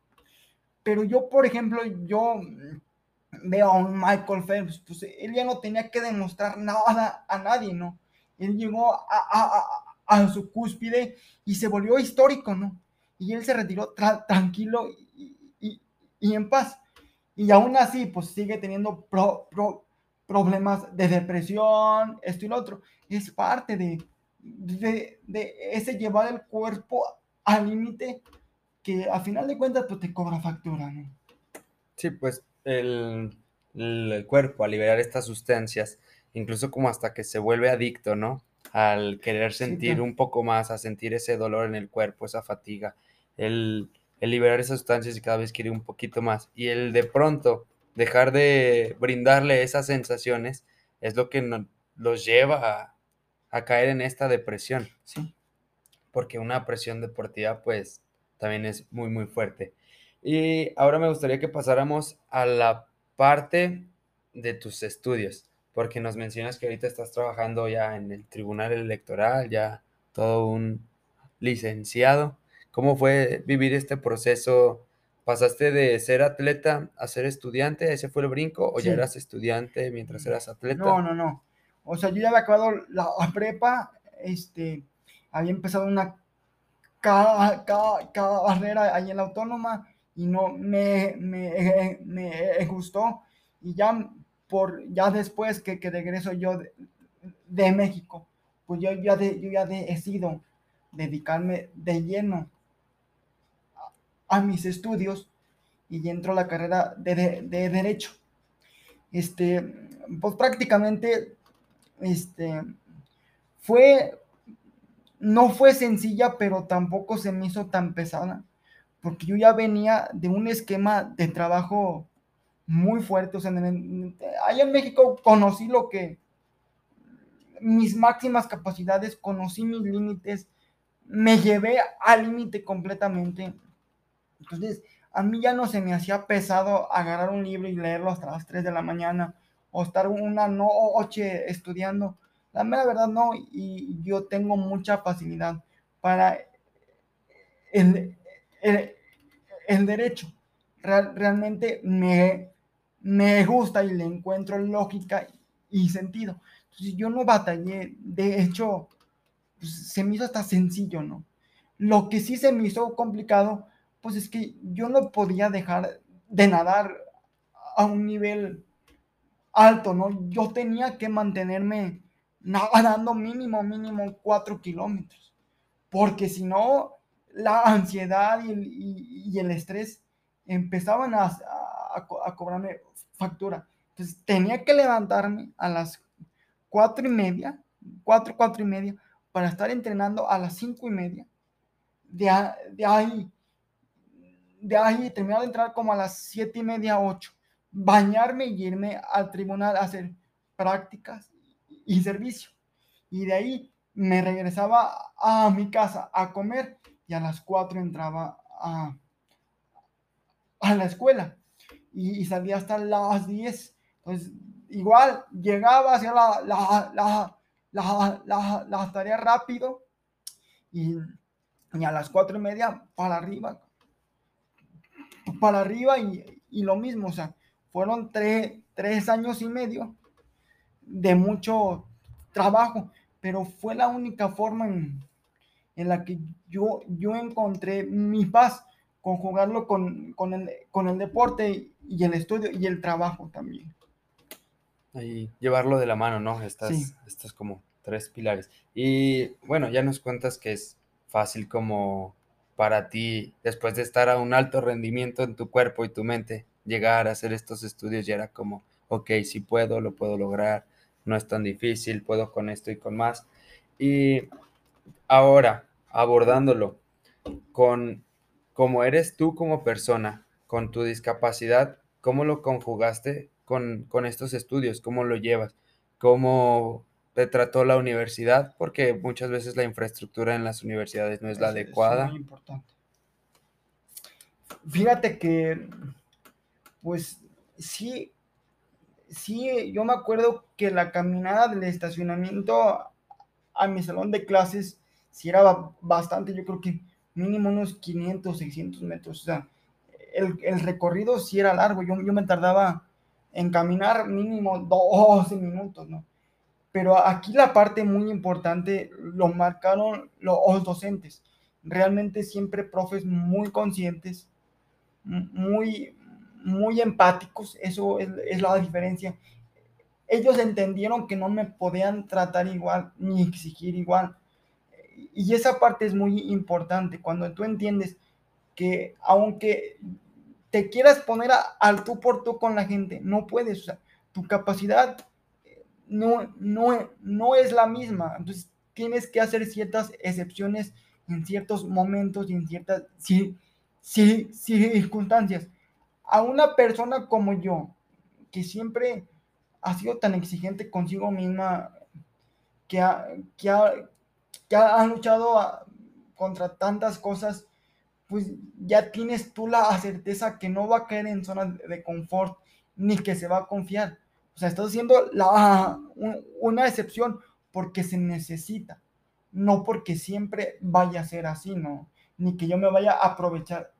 Pero yo, por ejemplo, yo veo a un Michael Phelps, pues él ya no tenía que demostrar nada a nadie, ¿no? Él llegó a, a, a, su cúspide y se volvió histórico, ¿no? Y él se retiró tranquilo y en paz. Y aún así, pues sigue teniendo problemas de depresión, esto y lo otro. Es parte de, de, ese llevar el cuerpo al límite que a final de cuentas pues, te cobra factura, ¿no? Sí, pues el, el, cuerpo al liberar estas sustancias, incluso como hasta que se vuelve adicto, ¿no? Al querer sentir un poco más, a sentir ese dolor en el cuerpo, esa fatiga. El, liberar esas sustancias y cada vez quiere un poquito más. Y el de pronto dejar de brindarle esas sensaciones es lo que los lleva a, caer en esta depresión. Sí. Porque una presión deportiva pues también es muy muy fuerte. Y ahora me gustaría que pasáramos a la parte de tus estudios, porque nos mencionas que ahorita estás trabajando ya en el Tribunal Electoral, ya todo un licenciado. ¿Cómo fue vivir este proceso? ¿Pasaste de ser atleta a ser estudiante? ¿Ese fue el brinco? ¿O ya eras estudiante mientras eras atleta? No, no, no. O sea, yo ya había acabado la prepa, este, había empezado una carrera ahí en la autónoma y no me, me, me gustó. Y ya, por, ya después que, que regreso yo de, México, pues yo ya, de, yo ya decido dedicarme de lleno a mis estudios y entro a la carrera de, Derecho. Este, pues prácticamente, este, fue, no fue sencilla, pero tampoco se me hizo tan pesada, porque yo ya venía de un esquema de trabajo muy fuerte, o sea, allá en México conocí lo que, mis máximas capacidades, conocí mis límites, me llevé al límite completamente, entonces, a mí ya no se me hacía pesado agarrar un libro y leerlo hasta las 3 de la mañana o estar una noche estudiando. La mera verdad no, y yo tengo mucha facilidad para el, el, derecho. realmente me, me gusta y le encuentro lógica y sentido. Entonces yo no batallé, de hecho, pues, se me hizo hasta sencillo, ¿no? Lo que sí se me hizo complicado pues es que yo no podía dejar de nadar a un nivel alto, ¿no? Yo tenía que mantenerme nadando mínimo, mínimo cuatro kilómetros, porque si no, la ansiedad y el, estrés empezaban a, a, cobrarme factura. Entonces tenía que levantarme a las cuatro y media, cuatro, cuatro y media, para estar entrenando a las cinco y media. De, de ahí, de ahí terminar de entrar como a las siete y media, ocho. Bañarme y irme al tribunal a hacer prácticas y servicio. Y de ahí me regresaba a mi casa a comer y a las cuatro entraba a, a la escuela y, salía hasta las diez. Entonces, igual llegaba, la, la, la, la, la tarea rápido y, y, a las cuatro y media para arriba, para arriba y, y lo mismo, o sea, fueron tres, tres años y medio de mucho trabajo, pero fue la única forma en, en la que yo, yo encontré mi paz, conjugarlo con, con, el, con el deporte y el estudio y el trabajo también. Y llevarlo de la mano, ¿no? Estas, sí. estos como tres pilares. Y bueno, ya nos cuentas que es fácil como para ti, después de estar a un alto rendimiento en tu cuerpo y tu mente, llegar a hacer estos estudios ya era como, ok, si puedo, lo puedo lograr, no es tan difícil, puedo con esto y con más. Y ahora, abordándolo con cómo eres tú como persona, con tu discapacidad, ¿cómo lo conjugaste con, con estos estudios? ¿Cómo lo llevas? ¿Cómo te trató la universidad? Porque muchas veces la infraestructura en las universidades no es, es la adecuada. Es muy importante. Fíjate que, pues sí, sí, yo me acuerdo que la caminada del estacionamiento a mi salón de clases sí era bastante, yo creo que mínimo unos 500, 600 metros. O sea, el, el recorrido sí era largo, yo, yo me tardaba en caminar mínimo 12 minutos, ¿no? Pero aquí la parte muy importante lo marcaron los docentes. Realmente siempre profes muy conscientes, muy, muy empáticos, eso es, la diferencia. Ellos entendieron que no me podían tratar igual ni exigir igual. Y esa parte es muy importante, cuando tú entiendes que aunque te quieras poner al tú por tú con la gente, no puedes, o tu capacidad no, no, no es la misma, entonces tienes que hacer ciertas excepciones en ciertos momentos y en ciertas sí, sí, circunstancias. A una persona como yo, que siempre ha sido tan exigente consigo misma, que ha, que ha, ha luchado a, contra tantas cosas, pues ya tienes tú la certeza que no va a caer en zona de confort ni que se va a confiar. O sea, estás haciendo la, una excepción porque se necesita, no porque siempre vaya a ser así, ¿no? Ni que yo me vaya a aprovechar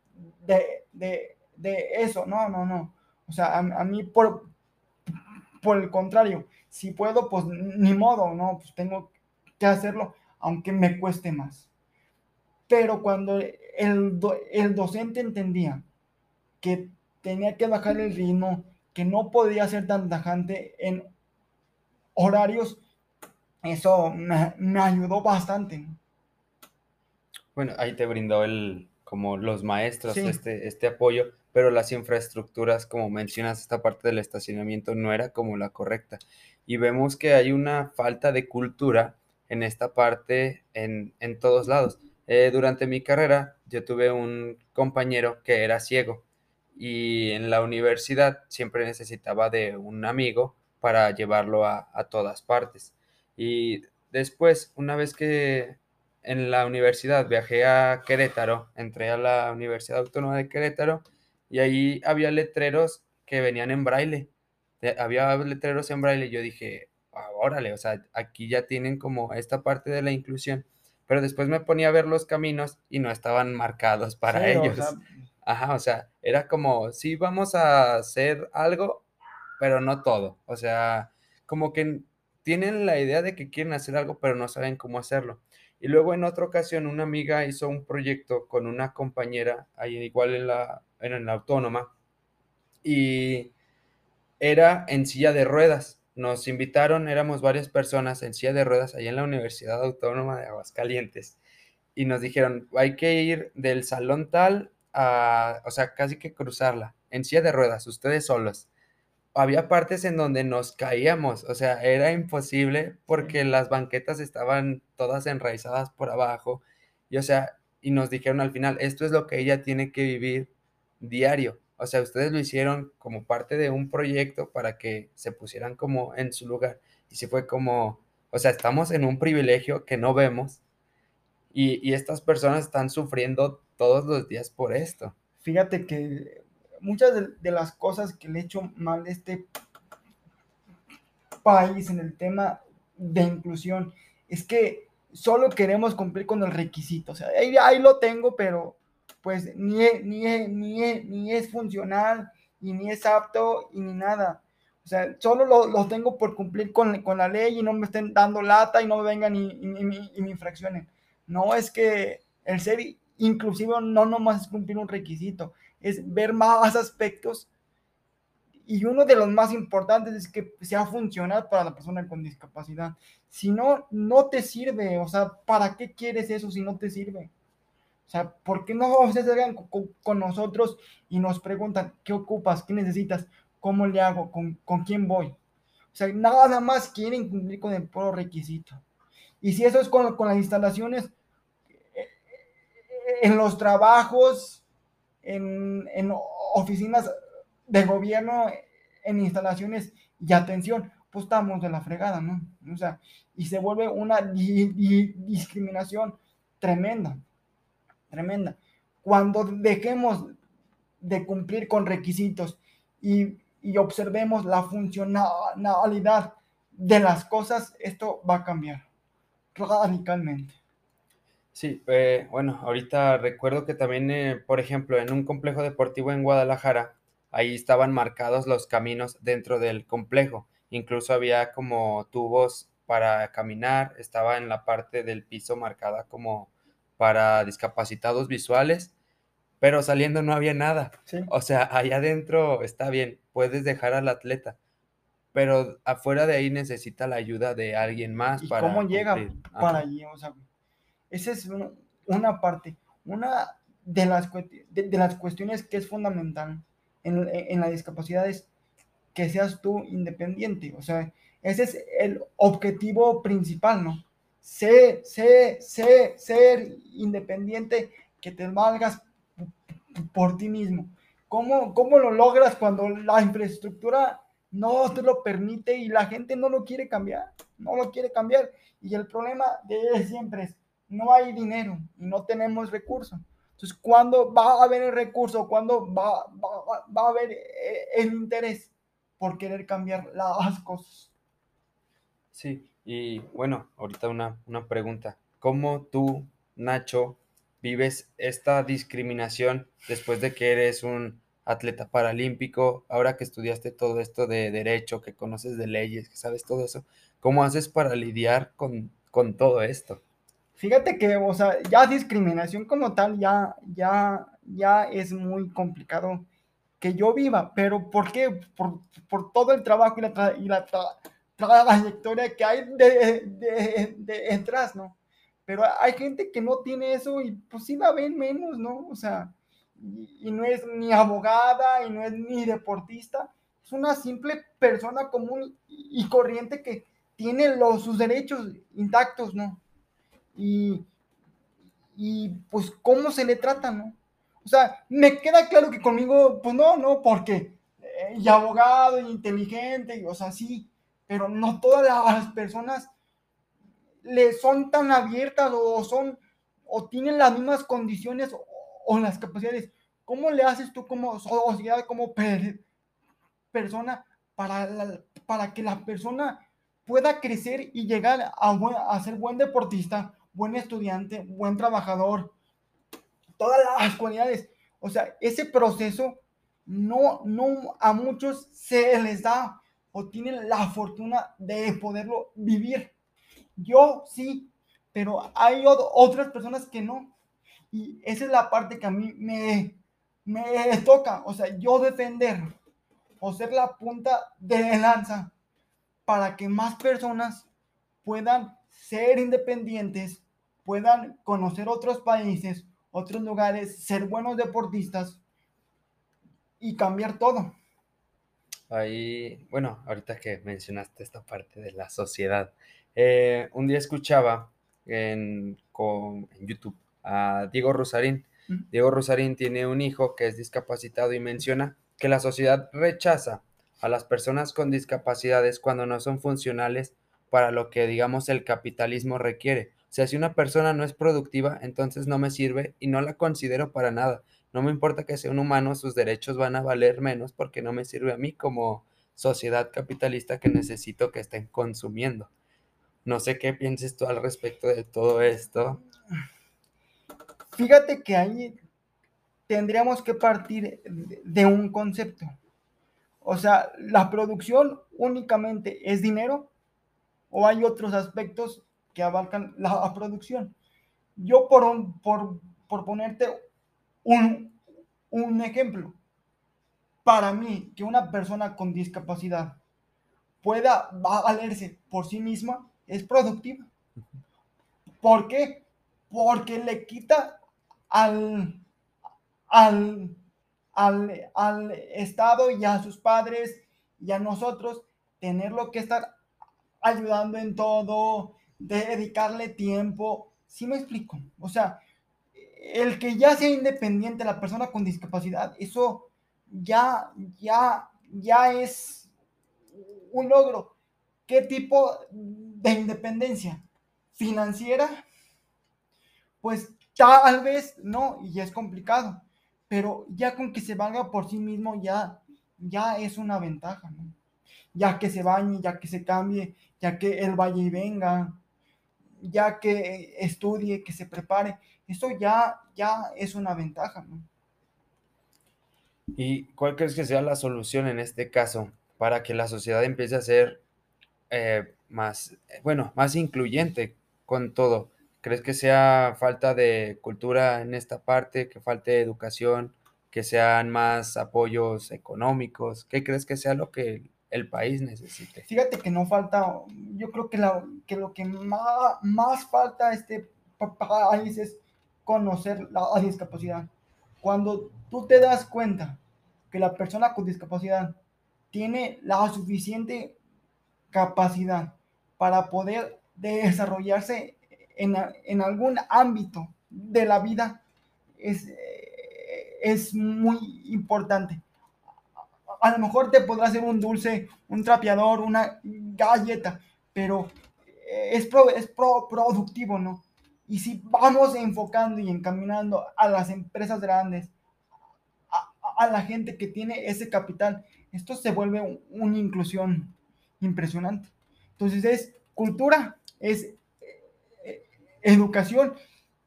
de, de, de eso, no, no, no. O sea, a, a, mí por, por el contrario, si puedo, pues ni modo, ¿no? Pues tengo que hacerlo, aunque me cueste más. Pero cuando el, el docente entendía que tenía que bajar el ritmo, que no podía ser tan tajante en horarios, eso me, me, ayudó bastante. Bueno, ahí te brindó el, como los maestros, sí. este, este apoyo, pero las infraestructuras, como mencionas, esta parte del estacionamiento no era como la correcta. Y vemos que hay una falta de cultura en esta parte en, en todos lados. Eh, durante mi carrera yo tuve un compañero que era ciego y en la universidad siempre necesitaba de un amigo para llevarlo a, a todas partes. Y después, una vez que en la universidad viajé a Querétaro, entré a la Universidad Autónoma de Querétaro y ahí había letreros que venían en braille. Había letreros en braille y yo dije, ah, órale, o sea, aquí ya tienen como esta parte de la inclusión pero después me ponía a ver los caminos y no estaban marcados para sí, ellos. O sea, Ajá, o sea, era como, sí, vamos a hacer algo, pero no todo. O sea, como que tienen la idea de que quieren hacer algo, pero no saben cómo hacerlo. Y luego en otra ocasión una amiga hizo un proyecto con una compañera, ahí igual en la, en la autónoma, y era en silla de ruedas nos invitaron, éramos varias personas en silla de ruedas allá en la Universidad Autónoma de Aguascalientes y nos dijeron, hay que ir del salón tal a, o sea, casi que cruzarla en silla de ruedas, ustedes solos. Había partes en donde nos caíamos, o sea, era imposible porque las banquetas estaban todas enraizadas por abajo. Y o sea, y nos dijeron al final, esto es lo que ella tiene que vivir diario. O sea, ustedes lo hicieron como parte de un proyecto para que se pusieran como en su lugar. Y si fue como, o sea, estamos en un privilegio que no vemos y, y estas personas están sufriendo todos los días por esto. Fíjate que muchas de, las cosas que le he hecho mal a este país en el tema de inclusión es que solo queremos cumplir con el requisito. O sea, ahí, lo tengo, pero pues ni ni, ni, ni es funcional, y ni es apto, y ni nada. O sea, solo lo, lo tengo por cumplir con, con, la ley y no me estén dando lata y no me vengan y, y, y, y me infraccionen. No es que el ser inclusivo no nomás cumplir un requisito, es ver más aspectos y uno de los más importantes es que sea funcional para la persona con discapacidad. Si no, no te sirve. O sea, ¿para qué quieres eso si no te sirve? O sea, ¿por qué no se con, con, nosotros y nos preguntan qué ocupas, qué necesitas, cómo le hago, con, con quién voy? O sea, nada más quieren cumplir con el puro requisito. Y si eso es con, con las instalaciones, en los trabajos, en, en oficinas de gobierno en instalaciones y atención, pues estamos de la fregada, ¿no? O sea, y se vuelve una di di discriminación tremenda, tremenda. Cuando dejemos de cumplir con requisitos y, y observemos la funcionalidad de las cosas, esto va a cambiar radicalmente. Sí, eh, bueno, ahorita recuerdo que también, eh, por ejemplo, en un complejo deportivo en Guadalajara, ahí estaban marcados los caminos dentro del complejo. Incluso había como tubos para caminar, estaba en la parte del piso marcada como para discapacitados visuales, pero saliendo no había nada. Sí. O sea, allá adentro está bien, puedes dejar al atleta, pero afuera de ahí necesita la ayuda de alguien más ¿Y para cómo llega cumplir. para allí? O sea, esa es una, parte, una de las, de las cuestiones que es fundamental en, en la discapacidad es que seas tú independiente. O sea, ese es el objetivo principal, ¿no? Sé, sé, sé, ser independiente, que te valgas por ti mismo. ¿Cómo, ¿Cómo lo logras cuando la infraestructura no te lo permite y la gente no lo quiere cambiar? No lo quiere cambiar. Y el problema de siempre es, no hay dinero y no tenemos recursos. Entonces, ¿cuándo va a haber el recurso? ¿Cuándo va, va, va a haber eh, el interés por querer cambiar las cosas? Sí, y bueno, ahorita una, una pregunta. ¿Cómo tú, Nacho, vives esta discriminación después de que eres un atleta paralímpico, ahora que estudiaste todo esto de derecho, que conoces de leyes, que sabes todo eso? ¿Cómo haces para lidiar con, con todo esto? Fíjate que, o sea, ya discriminación como tal ya, ya, ya es muy complicado que yo viva, pero ¿por qué? Por, por todo el trabajo y la, tra y la tra trayectoria que hay de, de, de, detrás, ¿no? Pero hay gente que no tiene eso y pues sí la ven menos, ¿no? O sea, y, y no es ni abogada y no es ni deportista, es una simple persona común y, corriente que tiene los, sus derechos intactos, ¿no? Y, y pues cómo se le trata, ¿no? O sea, me queda claro que conmigo, pues no, no, porque eh, y abogado, y inteligente, y, o sea, sí, pero no todas las personas le son tan abiertas o son o tienen las mismas condiciones o, las capacidades. ¿Cómo le haces tú como sociedad, como per, persona, para, para que la persona pueda crecer y llegar a, a ser buen deportista, buen estudiante, buen trabajador, todas las cualidades. O sea, ese proceso no, no a muchos se les da o tienen la fortuna de poderlo vivir. Yo sí, pero hay otras personas que no. Y esa es la parte que a mí me, me toca. O sea, yo defender o ser la punta de lanza para que más personas puedan ser independientes, puedan conocer otros países, otros lugares, ser buenos deportistas y cambiar todo. Ahí, bueno, ahorita que mencionaste esta parte de la sociedad, eh, un día escuchaba en, con, en YouTube a Diego Rosarín. Diego Rosarín tiene un hijo que es discapacitado y menciona que la sociedad rechaza a las personas con discapacidades cuando no son funcionales para lo que digamos el capitalismo requiere. O sea, si una persona no es productiva, entonces no me sirve y no la considero para nada. No me importa que sea un humano, sus derechos van a valer menos porque no me sirve a mí como sociedad capitalista que necesito que estén consumiendo. No sé qué pienses tú al respecto de todo esto. Fíjate que ahí tendríamos que partir de un concepto. O sea, ¿la producción únicamente es dinero o hay otros aspectos que abarcan la producción? Yo por, por, por ponerte un, un ejemplo, para mí que una persona con discapacidad pueda valerse por sí misma es productiva. ¿Por qué? Porque le quita al, al, al, Estado y a sus padres y a nosotros tenerlo que estar ayudando en todo, dedicarle tiempo. ¿Sí me explico? O sea, el que ya sea independiente la persona con discapacidad, eso ya, ya, ya es un logro. ¿Qué tipo de independencia? ¿Financiera? Pues tal vez no, y es complicado, pero ya con que se valga por sí mismo ya, ya es una ventaja, ¿no? Ya que se bañe, ya que se cambie, ya que él vaya y venga, ya que estudie, que se prepare, eso ya, ya es una ventaja. ¿Y cuál crees que sea la solución en este caso para que la sociedad empiece a ser eh, más, bueno, más incluyente con todo? ¿Crees que sea falta de cultura en esta parte, que falte educación, que sean más apoyos económicos? ¿Qué crees que sea lo que el país necesite? Fíjate que no falta, yo creo que, lo que más, falta a este país es conocer la discapacidad. Cuando tú te das cuenta que la persona con discapacidad tiene la suficiente capacidad para poder desarrollarse en, en algún ámbito de la vida, es, es muy importante. A lo mejor te podrá hacer un dulce, un trapeador, una galleta, pero es, es productivo, ¿no? Y si vamos enfocando y encaminando a las empresas grandes, a, la gente que tiene ese capital, esto se vuelve una inclusión impresionante. Entonces es cultura, es eh, educación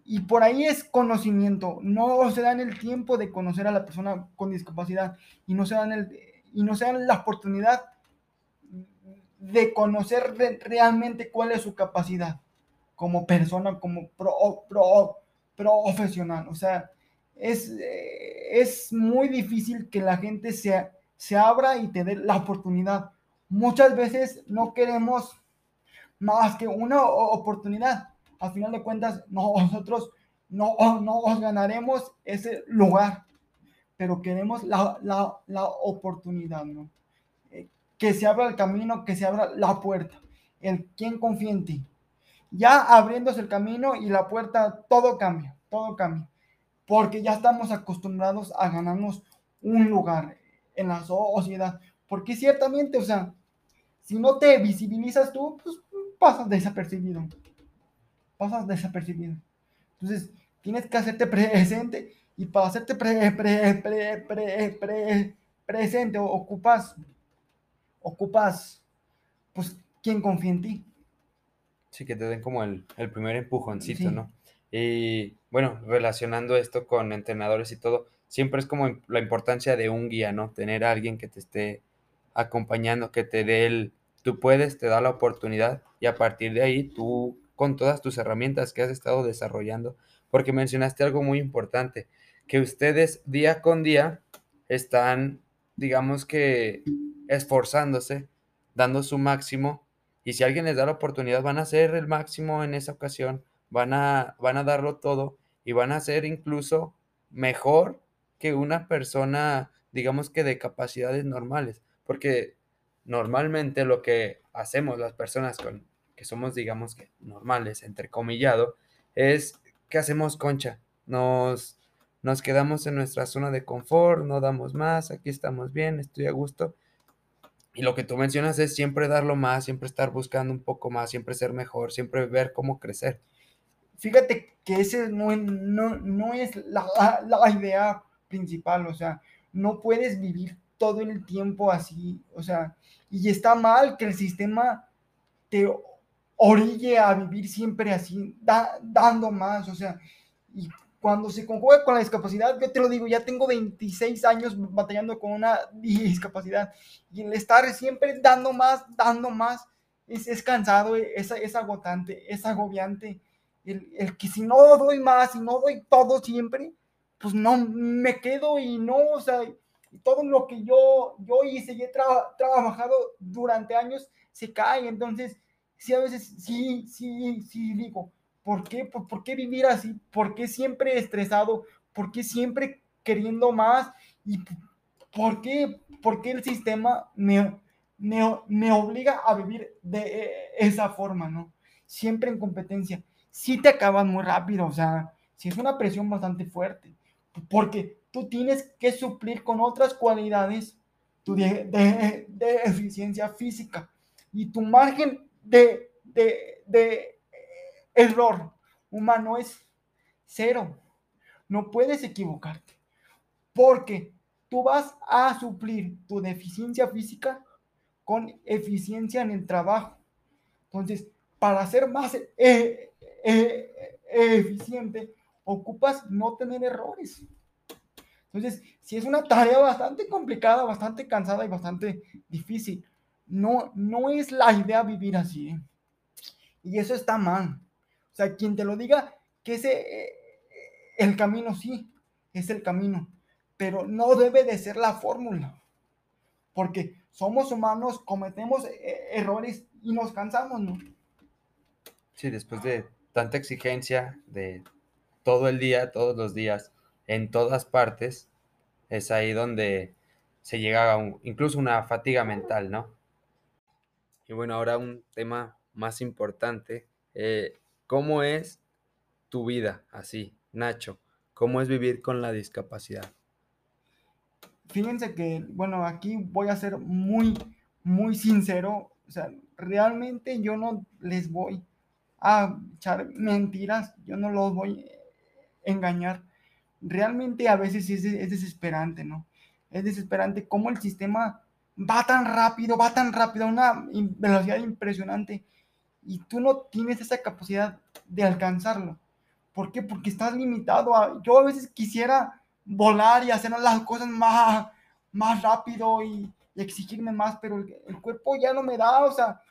y por ahí es conocimiento. No se dan el tiempo de conocer a la persona con discapacidad y no se dan, el, y no se dan la oportunidad de conocer realmente cuál es su capacidad como persona, como pro, pro, profesional. O sea, es, eh, es muy difícil que la gente se, se abra y te dé la oportunidad. Muchas veces no queremos más que una oportunidad. Al final de cuentas, nosotros no nos ganaremos ese lugar, pero queremos la, la, la oportunidad, ¿no? Eh, que se abra el camino, que se abra la puerta. El quien confía en ti ya abriéndose el camino y la puerta, todo cambia, todo cambia, porque ya estamos acostumbrados a ganarnos un lugar en la sociedad, porque ciertamente, o sea, si no te visibilizas tú, pues pasas desapercibido, pasas desapercibido. Entonces, tienes que hacerte presente y para hacerte pre, pre, pre, presente ocupas, ocupas, pues, quien confía en ti. Sí, que te den como el, primer empujoncito, ¿no? Y bueno, relacionando esto con entrenadores y todo, siempre es como la importancia de un guía, ¿no? Tener a alguien que te esté acompañando, que te dé el, tú puedes, te da la oportunidad y a partir de ahí tú con todas tus herramientas que has estado desarrollando, porque mencionaste algo muy importante, que ustedes día con día están, digamos que, esforzándose, dando su máximo y si alguien les da la oportunidad, van a hacer el máximo en esa ocasión, van a, van a darlo todo y van a ser incluso mejor que una persona, digamos que de capacidades normales, porque normalmente lo que hacemos las personas con que somos, digamos que normales, entrecomillado, es que hacemos concha, nos, nos quedamos en nuestra zona de confort, no damos más, aquí estamos bien, estoy a gusto. Y lo que tú mencionas es siempre darlo más, siempre estar buscando un poco más, siempre ser mejor, siempre ver cómo crecer. Fíjate que ese no, no, no es la, la, idea principal, o sea, no puedes vivir todo el tiempo así, o sea, y está mal que el sistema te orille a vivir siempre así, dando más, o sea, y cuando se conjuga con la discapacidad, yo te lo digo, ya tengo 26 años batallando con una discapacidad y el estar siempre dando más, dando más, es, es cansado, es, es agotante, es agobiante. El, el, que si no doy más, y no doy todo siempre, pues no me quedo y no, o sea, todo lo que yo, yo hice y he trabajado durante años se cae. Entonces, sí, a veces sí, sí, sí digo, ¿Por qué? ¿Por, qué vivir así? ¿Por qué siempre estresado? ¿Por qué siempre queriendo más? ¿Y por qué, por qué el sistema me, me, obliga a vivir de esa forma, ¿no? Siempre en competencia. Si te acabas muy rápido, o sea, si es una presión bastante fuerte, porque tú tienes que suplir con otras cualidades tu de, de, eficiencia física y tu margen de, de error humano es cero. No puedes equivocarte. Porque tú vas a suplir tu deficiencia física con eficiencia en el trabajo. Entonces, para ser más eh, eh, eh, eficiente, ocupas no tener errores. Entonces, si es una tarea bastante complicada, bastante cansada y bastante difícil, no, no es la idea vivir así. Y eso está mal. O sea, quien te lo diga, que ese, eh, el camino sí, es el camino, pero no debe de ser la fórmula, porque somos humanos, cometemos eh, errores y nos cansamos, ¿no? Sí, después de tanta exigencia de todo el día, todos los días, en todas partes, es ahí donde se llega a incluso una fatiga mental, ¿no? Y bueno, ahora un tema más importante, eh, ¿Cómo es tu vida así, Nacho? ¿Cómo es vivir con la discapacidad? Fíjense que, bueno, aquí voy a ser muy, muy sincero. O sea, realmente yo no les voy a echar mentiras, yo no los voy a engañar. Realmente a veces es, es desesperante, ¿no? Es desesperante cómo el sistema va tan rápido, va tan rápido, a una velocidad impresionante y tú no tienes esa capacidad de alcanzarlo. ¿Por qué? Porque estás limitado a... Yo a veces quisiera volar y hacer las cosas más, más rápido y, exigirme más, pero el, cuerpo ya no me da, o sea,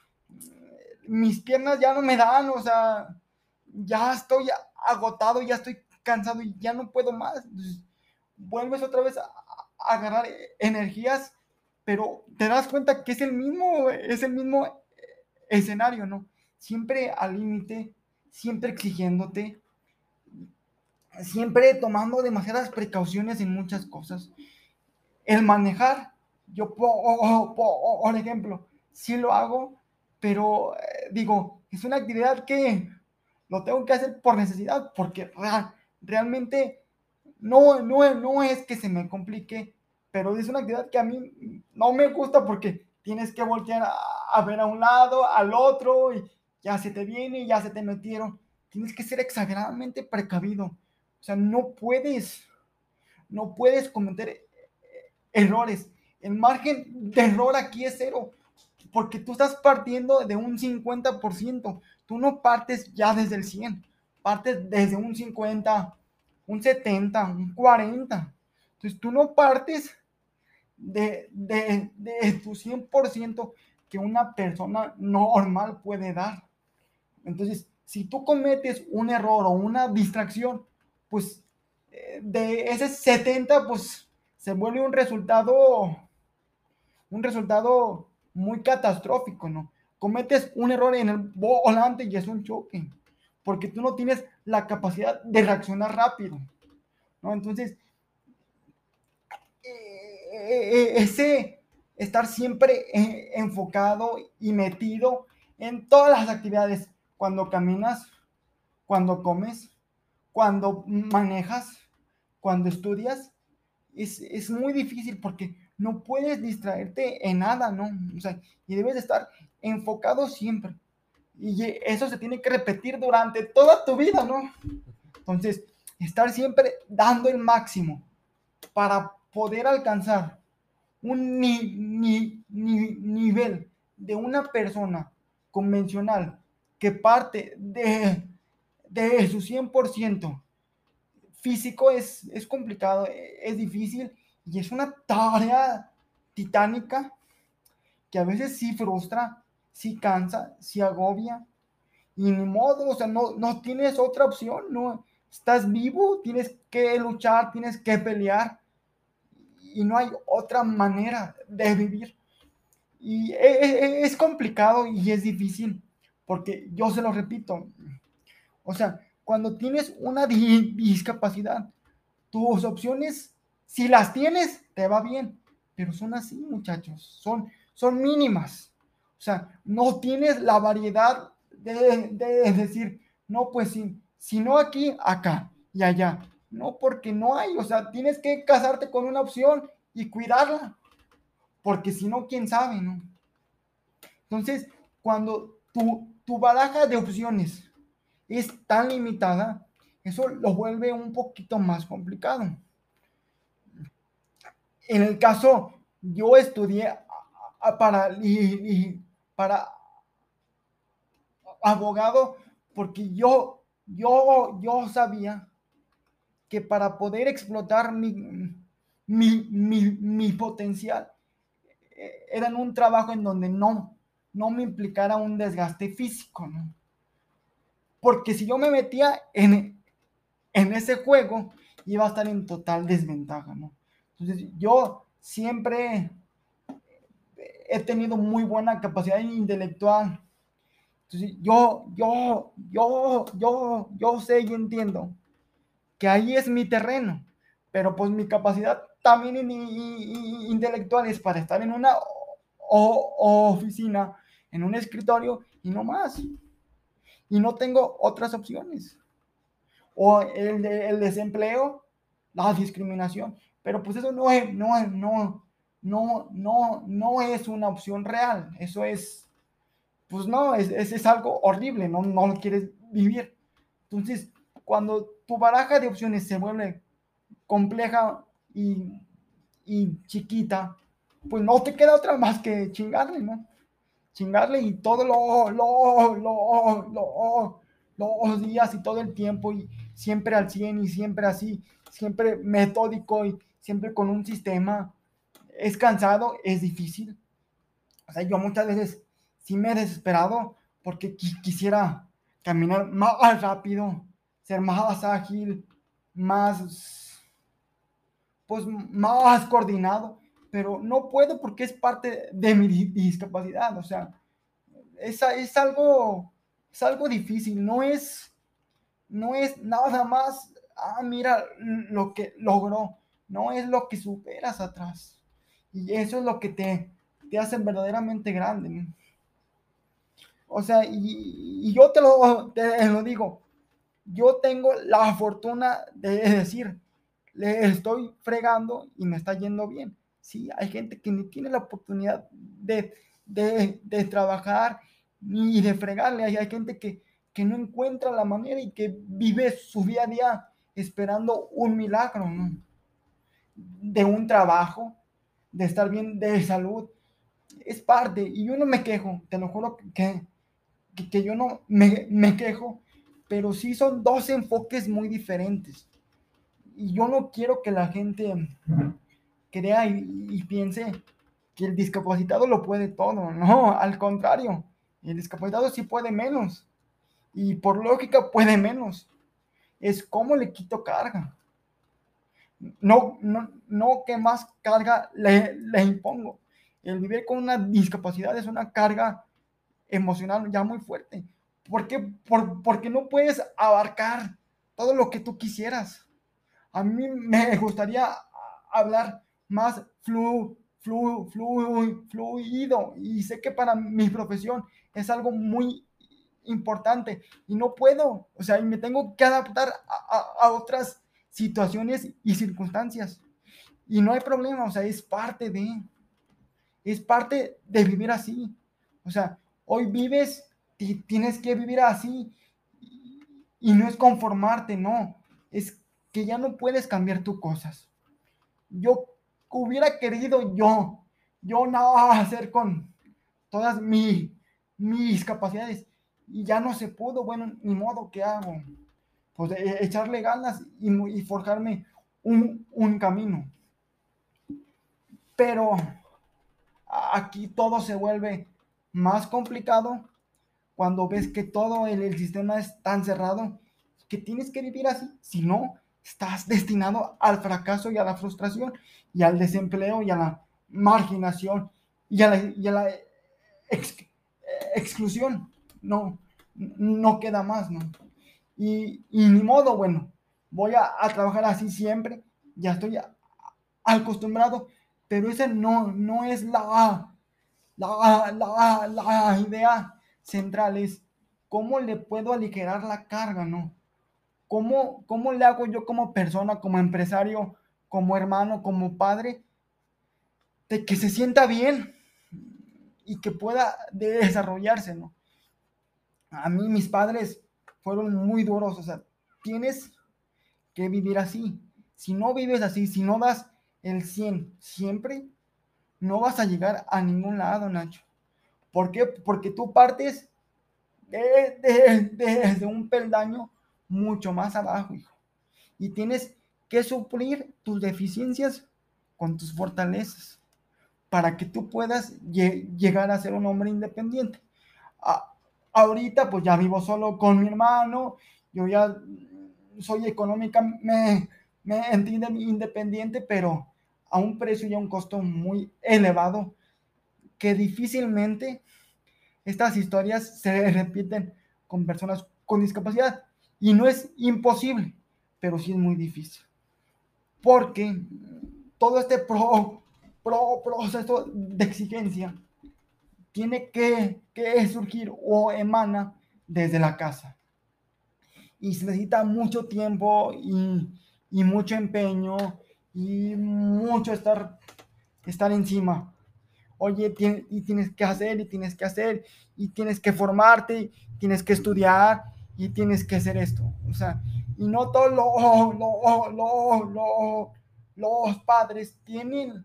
mis piernas ya no me dan, o sea, ya estoy agotado, ya estoy cansado y ya no puedo más. Entonces, vuelves otra vez a, a agarrar energías, pero te das cuenta que es el mismo, es el mismo escenario, ¿no? siempre al límite, siempre exigiéndote, siempre tomando demasiadas precauciones en muchas cosas. El manejar, yo, por ejemplo, sí lo hago, pero eh, digo, es una actividad que lo tengo que hacer por necesidad, porque realmente no, no, no es que se me complique, pero es una actividad que a mí no me gusta porque tienes que voltear a, a ver a un lado, al otro, y, ya se te viene, ya se te metieron. Tienes que ser exageradamente precavido. O sea, no puedes, no puedes cometer eh, errores. El margen de error aquí es cero, porque tú estás partiendo de un 50%. Tú no partes ya desde el 100, partes desde un 50, un 70, un 40. Entonces tú no partes de, de, de tu 100% que una persona normal puede dar. Entonces, si tú cometes un error o una distracción, pues eh, de ese 70, pues se vuelve un resultado, un resultado muy catastrófico, ¿no? Cometes un error en el volante y es un choque. porque tú no tienes la capacidad de reaccionar rápido, ¿no? Entonces, ese estar siempre eh, enfocado y metido en todas las actividades, cuando caminas, cuando comes, cuando manejas, cuando estudias, es, es muy difícil porque no puedes distraerte en nada, ¿no? O sea, y debes estar enfocado siempre. Y eso se tiene que repetir durante toda tu vida, ¿no? Entonces, estar siempre dando el máximo para poder alcanzar un ni, ni, ni, nivel de una persona convencional que parte de, de su 100% físico es, es complicado, es difícil y es una tarea titánica que a veces sí frustra, sí cansa, sí agobia. Y ni modo, o sea, no, no tienes otra opción, no. Estás vivo, tienes que luchar, tienes que pelear. Y no hay otra manera de vivir. Y e, e, e, es complicado y es difícil, porque yo se lo repito. O sea, cuando tienes una discapacidad, tus opciones si las tienes, te va bien, pero son así, muchachos, son, son mínimas. O sea, no tienes la variedad de, decir, no, pues sí, si no aquí, acá y allá. No, porque no hay, o sea, tienes que casarte con una opción y cuidarla, porque si no, quién sabe, ¿no? Entonces, cuando tu, tu baraja de opciones es tan limitada, eso lo vuelve un poquito más complicado en el caso, yo estudié para, para abogado porque yo, yo, yo sabía que para poder explotar mi, mi, potencial eh, era en un trabajo en donde no, no me implicara un desgaste físico, ¿no? Porque si yo me metía en, en ese juego, iba a estar en total desventaja, ¿no? Entonces, yo siempre he tenido muy buena capacidad intelectual. Entonces, yo, yo, yo, yo, yo sé y entiendo que ahí es mi terreno, pero pues mi capacidad también intelectual es para estar en una oficina, en un escritorio y no más. Y no tengo otras opciones. O el, el desempleo, la discriminación. Pero pues eso no es, no es, no, no, no, no es una opción real. Eso es, pues no, es, es, algo horrible, no, no lo quieres vivir. Entonces, cuando tu baraja de opciones se vuelve compleja y, y chiquita, pues no te queda otra más que chingarle, ¿no? Chingarle y todo lo, lo, lo, lo, los días y todo el tiempo y siempre al 100 y siempre así, siempre metódico y siempre con un sistema. Es cansado, es difícil. O sea, yo muchas veces sí me he desesperado porque quisiera caminar más rápido, más ágil, más, pues más coordinado, pero no puedo porque es parte de mi discapacidad. O sea, es, es algo, es algo difícil, no es, no es nada más, ah, mira lo que logró no es lo que superas atrás. Y eso es lo que te, te hace verdaderamente grande. O sea, y, yo te lo, te lo digo, yo tengo la fortuna de decir, le estoy fregando y me está yendo bien. Sí, hay gente que ni tiene la oportunidad de, de, trabajar ni de fregarle. Hay, gente que, que, no encuentra la manera y que vive su día a día esperando un milagro. de un trabajo, de estar bien de salud, es parte. Y yo no me quejo, te lo juro que, que, yo no me, me, quejo, pero sí son dos enfoques muy diferentes. Y yo no quiero que la gente crea y, piense que el discapacitado lo puede todo. No, al contrario, el discapacitado sí puede menos. Y por lógica puede menos. Es como le quito carga no, no, no que más carga le, le impongo. El vivir con una discapacidad es una carga emocional ya muy fuerte, ¿Por qué? Por, porque no puedes abarcar todo lo que tú quisieras. A mí me gustaría hablar más flu, flu, flu, fluido y sé que para mi profesión es algo muy importante y no puedo, o sea, me tengo que adaptar a, otras situaciones y circunstancias. Y no hay problema, o sea, es parte de, es parte de vivir así. O sea, hoy vives y tienes que vivir así y no es conformarte, no, es que ya no puedes cambiar tus cosas. Yo hubiera querido yo, yo nada hacer con todas mi, mis capacidades y ya no se pudo, bueno, ni modo, ¿qué hago? Pues e, echarle ganas y, forjarme un, un camino. Pero aquí todo se vuelve más complicado cuando ves que todo el, el, sistema es tan cerrado que tienes que vivir así. Si no, estás destinado al fracaso y a la frustración y al desempleo y a la marginación y a la, y a la exclusión no, no queda más, ¿no? Y, ni modo, bueno, voy a, trabajar así siempre, ya estoy acostumbrado, pero esa no, no es la, la, la, la idea central, es cómo le puedo aligerar la carga, ¿no? ¿Cómo, ¿Cómo le hago yo como persona, como empresario, como hermano, como padre, de que se sienta bien y que pueda desarrollarse, ¿no? a mí mis padres fueron muy duros, o sea, tienes que vivir así. Si no vives así, si no das el 100 siempre, no vas a llegar a ningún lado, Nacho. ¿Por qué? Porque tú partes desde de, un peldaño mucho más abajo, hijo. Y tienes que suplir tus deficiencias con tus fortalezas para que tú puedas llegar a ser un hombre independiente. Ah, Ahorita pues ya vivo solo con mi hermano, yo ya soy económica, me, me independiente, pero a un precio y a un costo muy elevado, que difícilmente estas historias se repiten con personas con discapacidad. Y no es imposible, pero sí es muy difícil. Porque todo este pro, proceso de exigencia tiene que, surgir o emana desde la casa. Y se necesita mucho tiempo y, mucho empeño y mucho estar, estar encima. Oye, y tienes que hacer y tienes que hacer y tienes que formarte, tienes que estudiar y tienes que hacer esto. O sea, y no todos los padres tienen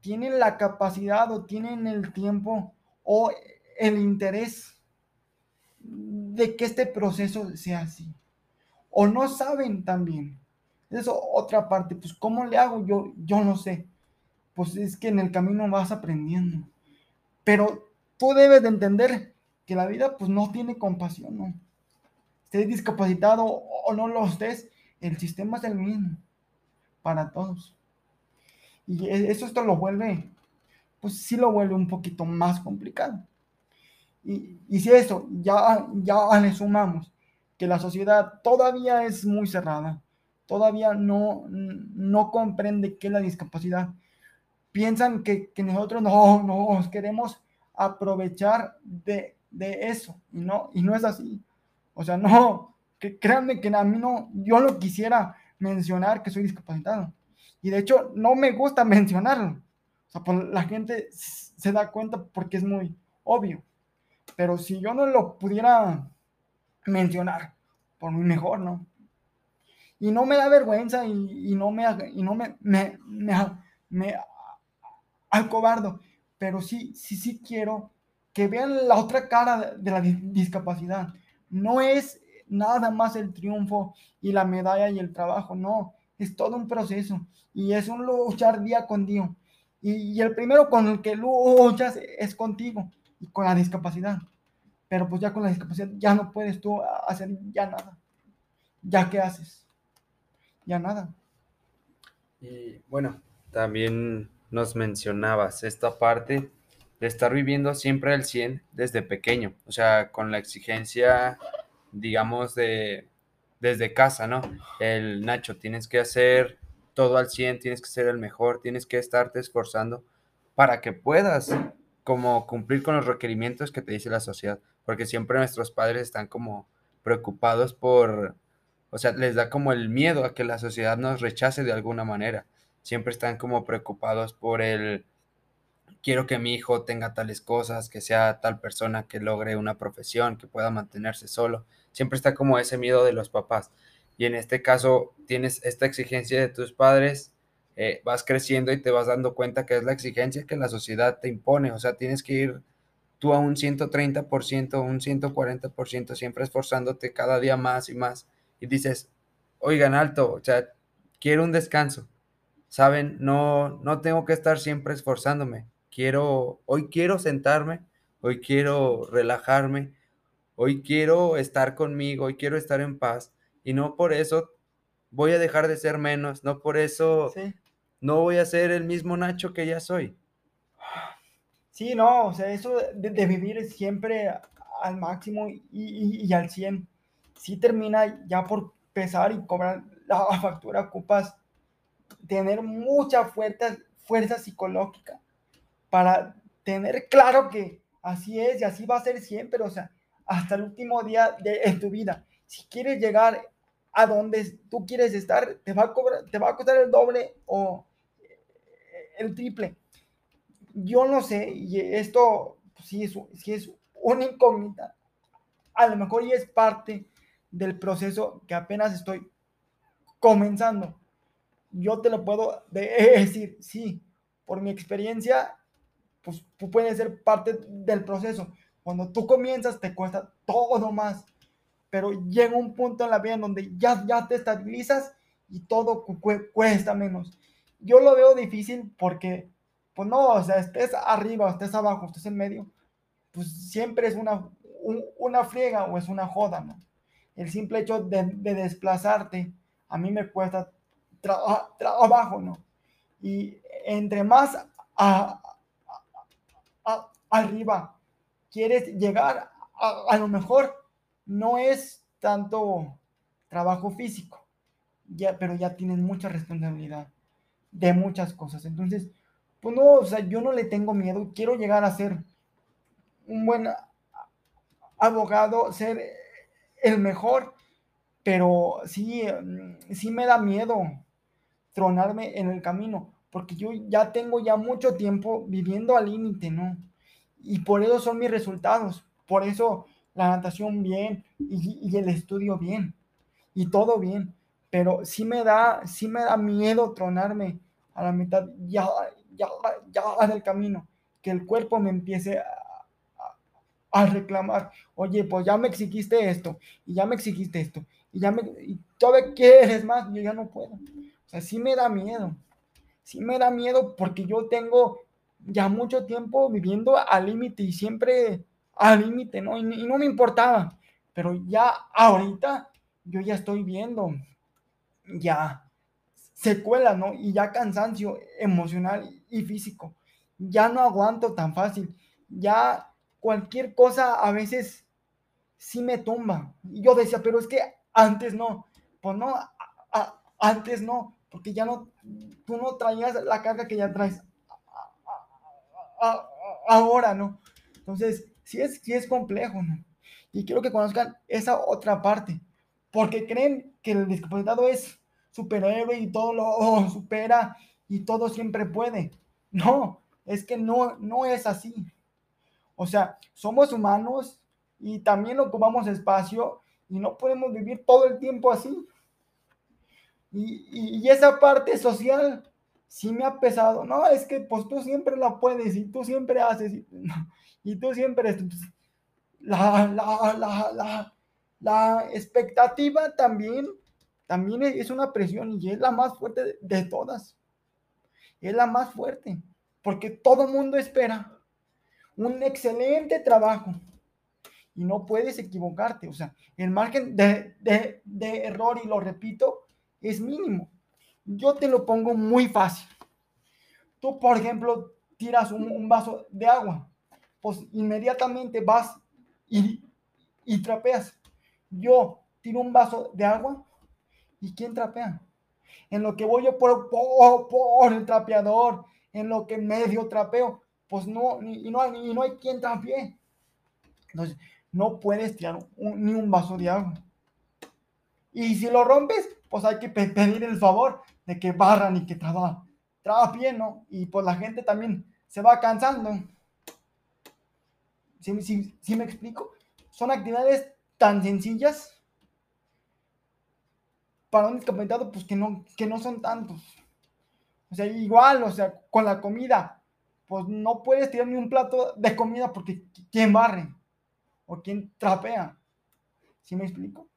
tienen la capacidad o tienen el tiempo o el interés de que este proceso sea así. O no saben también. Eso otra parte, pues ¿cómo le hago? Yo, yo no sé. Pues es que en el camino vas aprendiendo. Pero tú debes de entender que la vida pues no tiene compasión, ¿no? Estés discapacitado o no lo estés, el sistema es el mismo para todos. Y e, eso esto lo vuelve, pues sí lo vuelve un poquito más complicado. Y, y si eso ya, ya le sumamos que la sociedad todavía es muy cerrada, todavía no, no comprende qué la discapacidad, piensan que, que nosotros no nos queremos aprovechar de, de, eso y no, y no es así. O sea, no, que créanme que a mí no, yo no quisiera mencionar que soy discapacitado. Y de hecho, no me gusta mencionarlo. O sea, pues la gente se da cuenta porque es muy obvio. Pero si yo no lo pudiera mencionar, por mí mejor, ¿no? Y no me da vergüenza y, no me, y no me, me, me, me acobardo. Pero sí, sí, sí quiero que vean la otra cara de la discapacidad. No es nada más el triunfo y la medalla y el trabajo, no es todo un proceso y es un luchar día con día. Y, el primero con el que luchas es contigo y con la discapacidad. Pero pues ya con la discapacidad ya no puedes tú hacer ya nada. ¿Ya qué haces? Ya nada. Y bueno, también nos mencionabas esta parte de estar viviendo siempre al 100 desde pequeño, o sea, con la exigencia, digamos, de desde casa, ¿no? El Nacho, tienes que hacer todo al 100, tienes que ser el mejor, tienes que estarte esforzando para que puedas como cumplir con los requerimientos que te dice la sociedad, porque siempre nuestros padres están como preocupados por, o sea, les da como el miedo a que la sociedad nos rechace de alguna manera. Siempre están como preocupados por el, quiero que mi hijo tenga tales cosas, que sea tal persona que logre una profesión, que pueda mantenerse solo. Siempre está como ese miedo de los papás. Y en este caso tienes esta exigencia de tus padres, eh, vas creciendo y te vas dando cuenta que es la exigencia que la sociedad te impone. O sea, tienes que ir tú a un 130%, un 140%, siempre esforzándote cada día más y más. Y dices, oigan, alto, o sea, quiero un descanso. Saben, no, no tengo que estar siempre esforzándome. Quiero, hoy quiero sentarme, hoy quiero relajarme, hoy quiero estar conmigo, hoy quiero estar en paz. Y no por eso voy a dejar de ser menos, no por eso no voy a ser el mismo Nacho que ya soy. Sí, no, o sea, eso de, vivir siempre al máximo y, al 100, sí termina ya por pesar y cobrar la factura, ocupas tener mucha fuerza, fuerza psicológica para tener claro que así es y así va a ser siempre, o sea, hasta el último día de tu vida. Si quieres llegar a donde tú quieres estar, te va a cobrar, te va a costar el doble o el triple. Yo no sé, y esto sí es, sí es una incógnita. A lo mejor y es parte del proceso que apenas estoy comenzando. Yo te lo puedo decir, sí, por mi experiencia, pues puede ser parte del proceso. Cuando tú comienzas te cuesta todo más, pero llega un punto en la vida en donde ya, ya te estabilizas y todo cuesta menos yo lo veo difícil porque, pues no, o sea, estés arriba, estés abajo, estés en medio, pues siempre es una, una friega o es una joda, ¿no? El simple hecho de, desplazarte, a mí me cuesta trabajo, ¿no? Y entre más arriba quieres llegar, a, lo mejor no es tanto trabajo físico, ya, pero ya tienes mucha responsabilidad de muchas cosas. Entonces, pues no, o sea, yo no le tengo miedo, quiero llegar a ser un buen abogado, ser el mejor, pero sí, mm, sí me da miedo tronarme en el camino, porque yo ya tengo ya mucho tiempo viviendo al límite, ¿no? Y por eso son mis resultados, por eso la natación bien y, el estudio bien y todo bien, pero sí me da, sí me da miedo tronarme a la mitad, ya, ya, ya en el camino, que el cuerpo me empiece a, a, reclamar, oye, pues ya me exigiste esto, y ya me exigiste esto, y ya me, y todavía quieres más, yo ya no puedo. O sea, sí me da miedo, sí me da miedo porque yo tengo ya mucho tiempo viviendo al límite y siempre al límite, ¿no? y no me importaba, pero ya ahorita yo ya estoy viendo ya secuela, ¿no? Y ya cansancio emocional y físico. Ya no aguanto tan fácil. Ya cualquier cosa a veces sí me tumba. Y yo decía, pero es que antes no. Pues no, antes no, porque ya no, tú no traías la carga que ya traes ahora, ¿no? Entonces, sí es, sí es complejo, ¿no? Y quiero que conozcan esa otra parte, porque creen que el discapacitado es superhéroe y todo lo supera y todo siempre puede. No, es que no, no es así. O sea, somos humanos y también ocupamos espacio y no podemos vivir todo el tiempo así. Y, y, esa parte social sí me ha pesado. No, es que pues tú siempre la puedes y tú siempre haces y, y tú siempre... La, la, la, la, la expectativa también también es una presión y es la más fuerte de, todas. Es la más fuerte, porque todo mundo espera un excelente trabajo y no puedes equivocarte. O sea, el margen de, de, error, y lo repito, es mínimo. Yo te lo pongo muy fácil. Tú, por ejemplo, tiras un, vaso de agua, pues inmediatamente vas y, y trapeas. Yo tiro un vaso de agua y ¿quién trapea? En lo que voy yo por, por, el trapeador, en lo que medio trapeo, pues no, y no, y no hay quien trapee. Entonces, no puedes tirar ni un vaso de agua. Y si lo rompes, pues hay que pedir el favor de que barran y que trabajen bien, ¿no? Y pues la gente también se va cansando. ¿Sí, me explico? Son actividades tan sencillas para un discapacitado, pues que no, que no son tantos. O sea, igual, o sea, con la comida, pues no puedes tirar ni un plato de comida porque ¿quién barre? ¿O quién trapea? ¿Sí me explico?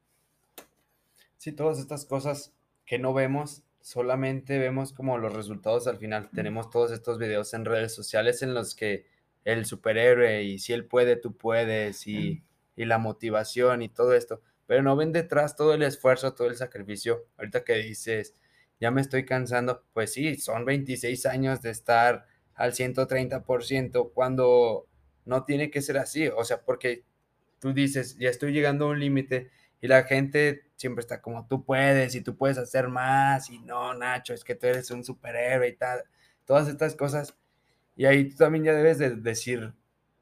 Sí, todas estas cosas que no vemos solamente vemos como los resultados al final. Tenemos todos estos videos en redes sociales en los que el superhéroe y si él puede, tú puedes y, y la motivación y todo esto, pero no ven detrás todo el esfuerzo, todo el sacrificio. Ahorita que dices, ya me estoy cansando, pues sí, son 26 años de estar al 130% cuando no tiene que ser así, o sea, porque tú dices, ya estoy llegando a un límite y la gente siempre está como, tú puedes y tú puedes hacer más y no, Nacho, es que tú eres un superhéroe y tal, todas estas cosas. Y ahí tú también ya debes de decir,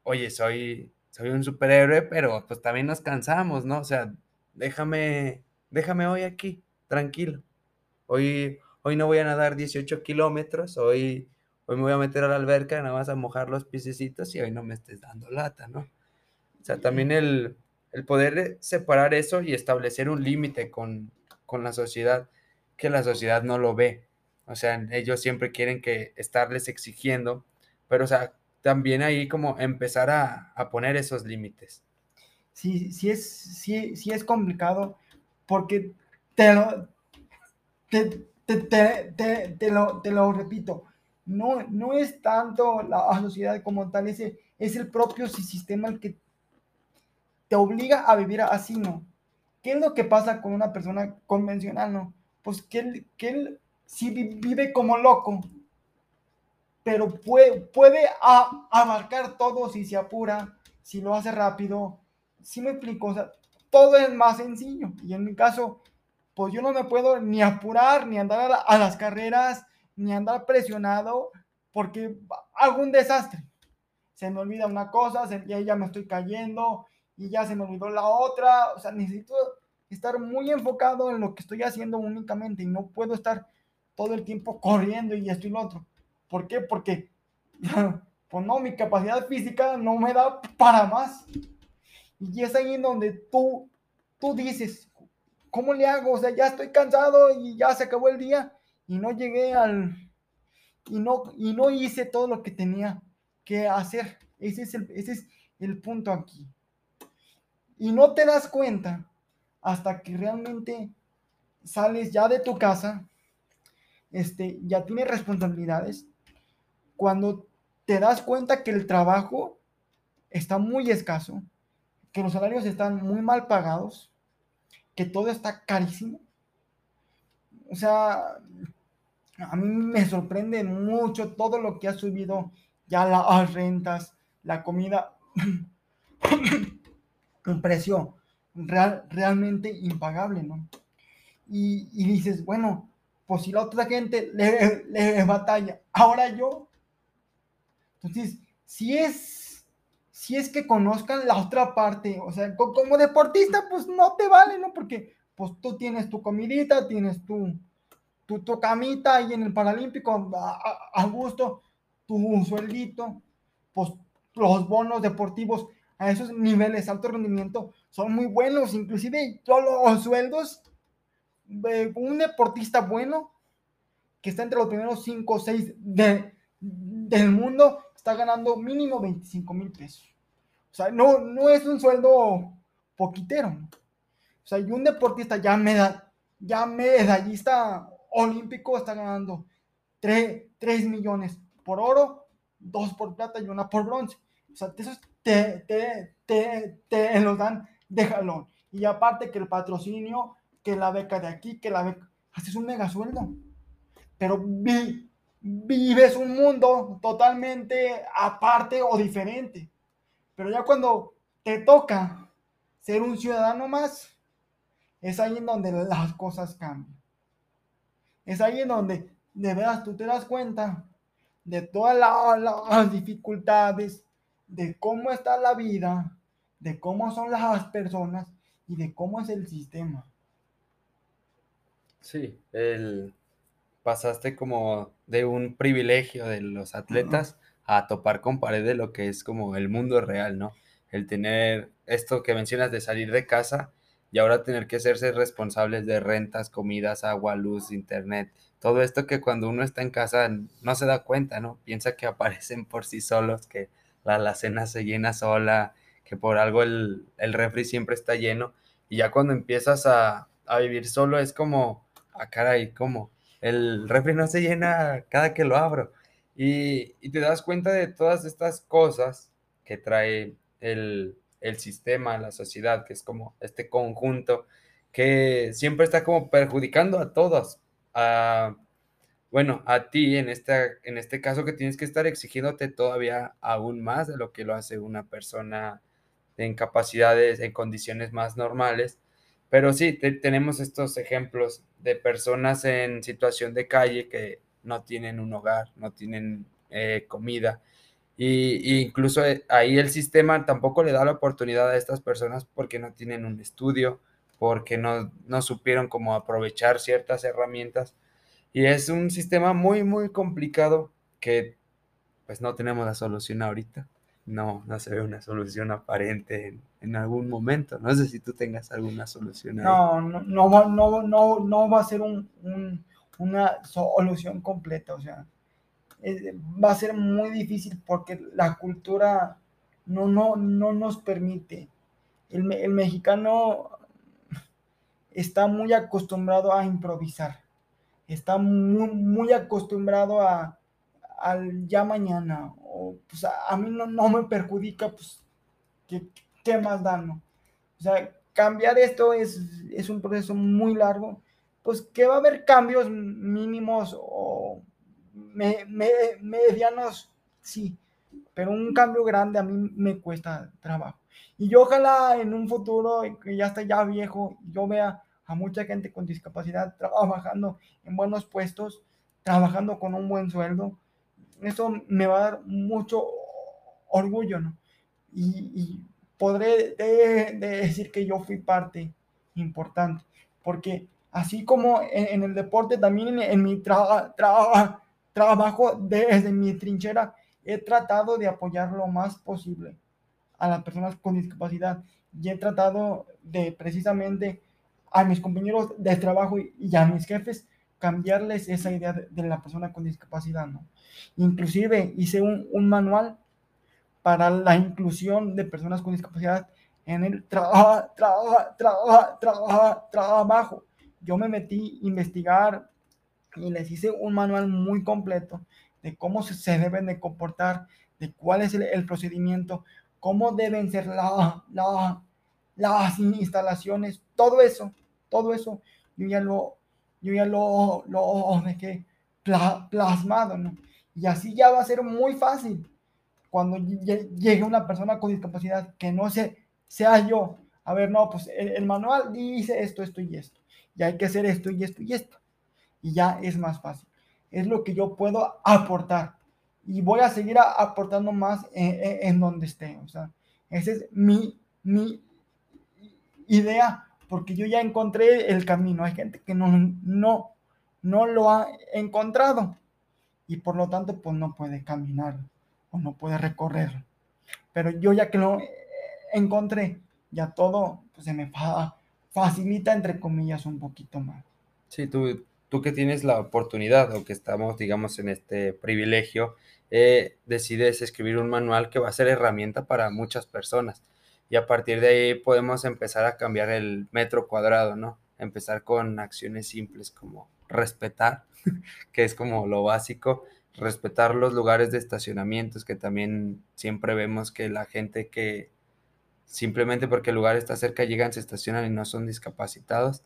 oye, soy, soy un superhéroe, pero pues también nos cansamos, ¿no? O sea, déjame, déjame hoy aquí, tranquilo. Hoy, hoy no voy a nadar 18 kilómetros, hoy, hoy me voy a meter a la alberca, nada más a mojar los pisecitos y hoy no me estés dando lata, ¿no? O sea, también el, el poder separar eso y establecer un límite con, la sociedad, que la sociedad no lo ve. O sea, ellos siempre quieren que estarles exigiendo, pero o sea, también ahí como empezar a, poner esos límites. Sí, sí es, sí, sí es complicado porque te lo, te, te, lo, te lo repito, no, no es tanto la sociedad como tal, es es el propio sistema el que te obliga a vivir así, ¿no? ¿Qué es lo que pasa con una persona convencional, no? Pues que él, que él sí vive como loco, pero puede, puede abarcar todo si se apura, si lo hace rápido. Sí me explico, todo es más sencillo. Y en mi caso, pues yo no me puedo ni apurar, ni andar a, las carreras, ni andar presionado, porque hago un desastre. Se me olvida una cosa, y ya me estoy cayendo, y ya se me olvidó la otra. O sea, necesito estar muy enfocado en lo que estoy haciendo únicamente y no puedo estar todo el tiempo corriendo y esto y lo otro. ¿Por qué? Porque, pues no, mi capacidad física no me da para más. Y es ahí en donde tú, tú dices, ¿cómo le hago? O sea, ya estoy cansado y ya se acabó el día y no llegué al... Y no, y no hice todo lo que tenía que hacer. Ese es el, ese es el punto aquí. Y no te das cuenta hasta que realmente sales ya de tu casa, este, ya tienes responsabilidades, cuando te das cuenta que el trabajo está muy escaso, que los salarios están muy mal pagados, que todo está carísimo. O sea, a mí me sorprende mucho todo lo que ha subido ya las rentas, la comida. Un precio real, realmente impagable, ¿no? Y, dices, bueno, pues si la otra gente le, le batalla, ahora yo. Entonces, si es, si es que conozcan la otra parte, o sea, como deportista, pues no te vale, ¿no? Porque pues tú tienes tu comidita, tienes tu, tu, tu camita ahí en el Paralímpico a gusto, tu sueldito, pues los bonos deportivos a esos niveles alto rendimiento son muy buenos, inclusive los sueldos de un deportista bueno que está entre los primeros 5 o 6 de, del mundo está ganando mínimo 25 mil pesos. O sea, no, no es un sueldo poquitero. O sea, y un deportista ya, meda, ya medallista olímpico está ganando 3, 3 millones por oro, 2 por plata y una por bronce. O sea, eso es te, te, te, te los dan de jalón. Y aparte que el patrocinio, que la beca de aquí, que la beca, haces un mega sueldo. Pero vi, vives un mundo totalmente aparte o diferente. Pero ya cuando te toca ser un ciudadano más, es ahí en donde las cosas cambian. Es ahí en donde de veras tú te das cuenta de todas las dificultades, de cómo está la vida, de cómo son las personas y de cómo es el sistema. Sí, el, pasaste como de un privilegio de los atletas a topar con pared de lo que es como el mundo real, ¿no? El tener esto que mencionas de salir de casa y ahora tener que hacerse responsables de rentas, comidas, agua, luz, internet, todo esto que cuando uno está en casa no se da cuenta, ¿no? Piensa que aparecen por sí solos, que la alacena se llena sola, que por algo el, el refri siempre está lleno y ya cuando empiezas a, a vivir solo es como, a ah, caray, ¿cómo? El refri no se llena cada que lo abro. Y, y te das cuenta de todas estas cosas que trae el, el sistema, la sociedad, que es como este conjunto que siempre está como perjudicando a todos. A, bueno, a ti en, esta, en este caso que tienes que estar exigiéndote todavía aún más de lo que lo hace una persona en capacidades, en condiciones más normales. Pero sí, tenemos estos ejemplos de personas en situación de calle que no tienen un hogar, no tienen eh, comida, y, incluso eh, ahí el sistema tampoco le da la oportunidad a estas personas porque no tienen un estudio, porque no, no supieron cómo aprovechar ciertas herramientas. Y es un sistema muy, muy complicado que pues no tenemos la solución ahorita. No, no se ve una solución aparente en, algún momento. No sé si tú tengas alguna solución. No, no, no, no, no, no va a ser un, un, una solución completa. O sea, va a ser muy difícil porque la cultura no, no, no nos permite. El, mexicano está muy acostumbrado a improvisar, está muy, muy acostumbrado a al ya mañana, o pues a, mí no, no, me perjudica, pues, ¿qué, qué más da, O sea, cambiar esto es, es un proceso muy largo, pues que va a haber cambios mínimos o me, medianos, sí, pero un cambio grande a mí me cuesta trabajo. Y yo ojalá en un futuro, que ya esté ya viejo, yo vea a mucha gente con discapacidad trabajando en buenos puestos, trabajando con un buen sueldo. Eso me va a dar mucho orgullo, ¿no? Y, podré decir que yo fui parte importante, porque así como en, el deporte, también en, mi trabajo, trabajo desde mi trinchera, he tratado de apoyar lo más posible a las personas con discapacidad y he tratado de precisamente a mis compañeros de trabajo y a mis jefes cambiarles esa idea de, la persona con discapacidad, ¿no? Inclusive hice un, manual para la inclusión de personas con discapacidad en el trabajo, trabajo, trabajo, trabajo. Yo me metí a investigar y les hice un manual muy completo de cómo se, deben de comportar, de cuál es el, procedimiento, cómo deben ser la, las instalaciones, todo eso, todo eso, yo ya lo, yo ya lo, lo dejé plasmado, ¿no? Y así ya va a ser muy fácil cuando llegue una persona con discapacidad que no se, sea yo. A ver, no, pues el, el manual dice esto, esto y esto. Y hay que hacer esto y esto y esto y ya es más fácil. Es lo que yo puedo aportar y voy a seguir aportando más en, donde esté. O sea, esa es mi, mi idea porque yo ya encontré el camino. Hay gente que no, no, no lo ha encontrado y por lo tanto pues no puede caminar o no puede recorrer. Pero yo ya que lo encontré, ya todo pues, se me facilita entre comillas un poquito más. Sí, tú tú que tienes la oportunidad o que estamos, digamos, en este privilegio, eh, decides escribir un manual que va a ser herramienta para muchas personas. Y a partir de ahí podemos empezar a cambiar el metro cuadrado, ¿no? Empezar con acciones simples como respetar, que es como lo básico, respetar los lugares de estacionamientos, que también siempre vemos que la gente que simplemente porque el lugar está cerca llegan, se estacionan y no son discapacitados.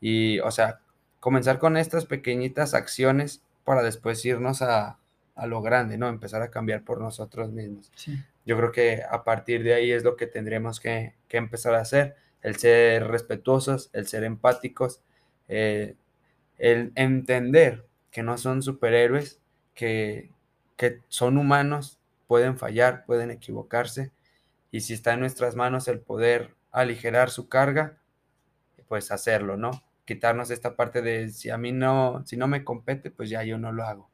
Y, o sea, comenzar con estas pequeñitas acciones para después irnos a, a lo grande, ¿no? Empezar a cambiar por nosotros mismos. Sí. Yo creo que a partir de ahí es lo que tendremos que, empezar a hacer, el ser respetuosos, el ser empáticos, eh, el entender que no son superhéroes, que, que son humanos, pueden fallar, pueden equivocarse, y si está en nuestras manos el poder aligerar su carga, pues hacerlo, ¿no? Quitarnos esta parte de si a mí no, si no me compete, pues ya yo no lo hago.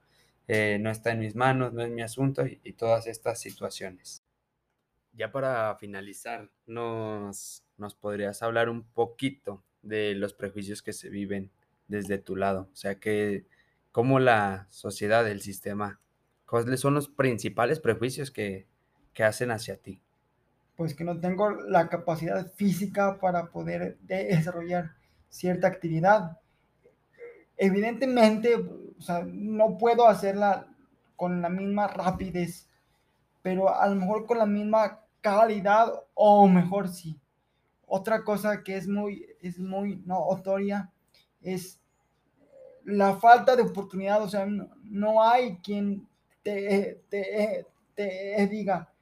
Eh, no está en mis manos, no es mi asunto y, y todas estas situaciones. Ya para finalizar, nos, nos podrías hablar un poquito de los prejuicios que se viven desde tu lado, o sea, que cómo la sociedad, el sistema, cuáles son los principales prejuicios que, que hacen hacia ti. Pues que no tengo la capacidad física para poder desarrollar cierta actividad. Evidentemente, o sea, no puedo hacerla con la misma rapidez, pero a lo mejor con la misma calidad o mejor sí. Otra cosa que es muy, es muy notoria es la falta de oportunidad, o sea, no, hay quien te, te, te, diga,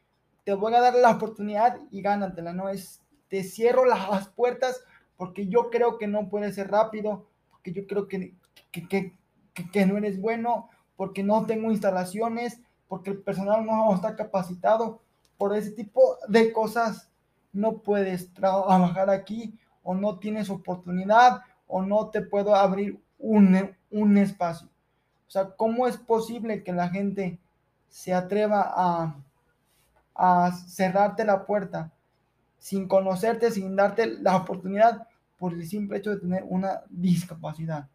te voy a dar la oportunidad y gánatela, no es, te cierro las puertas porque yo creo que no puedes ser rápido, porque yo creo que, que, que no eres bueno, porque no tengo instalaciones, porque el personal no está capacitado, por ese tipo de cosas no puedes trabajar aquí o no tienes oportunidad o no te puedo abrir un, un espacio. O sea, ¿cómo es posible que la gente se atreva a, a cerrarte la puerta sin conocerte, sin darte la oportunidad por el simple hecho de tener una discapacidad?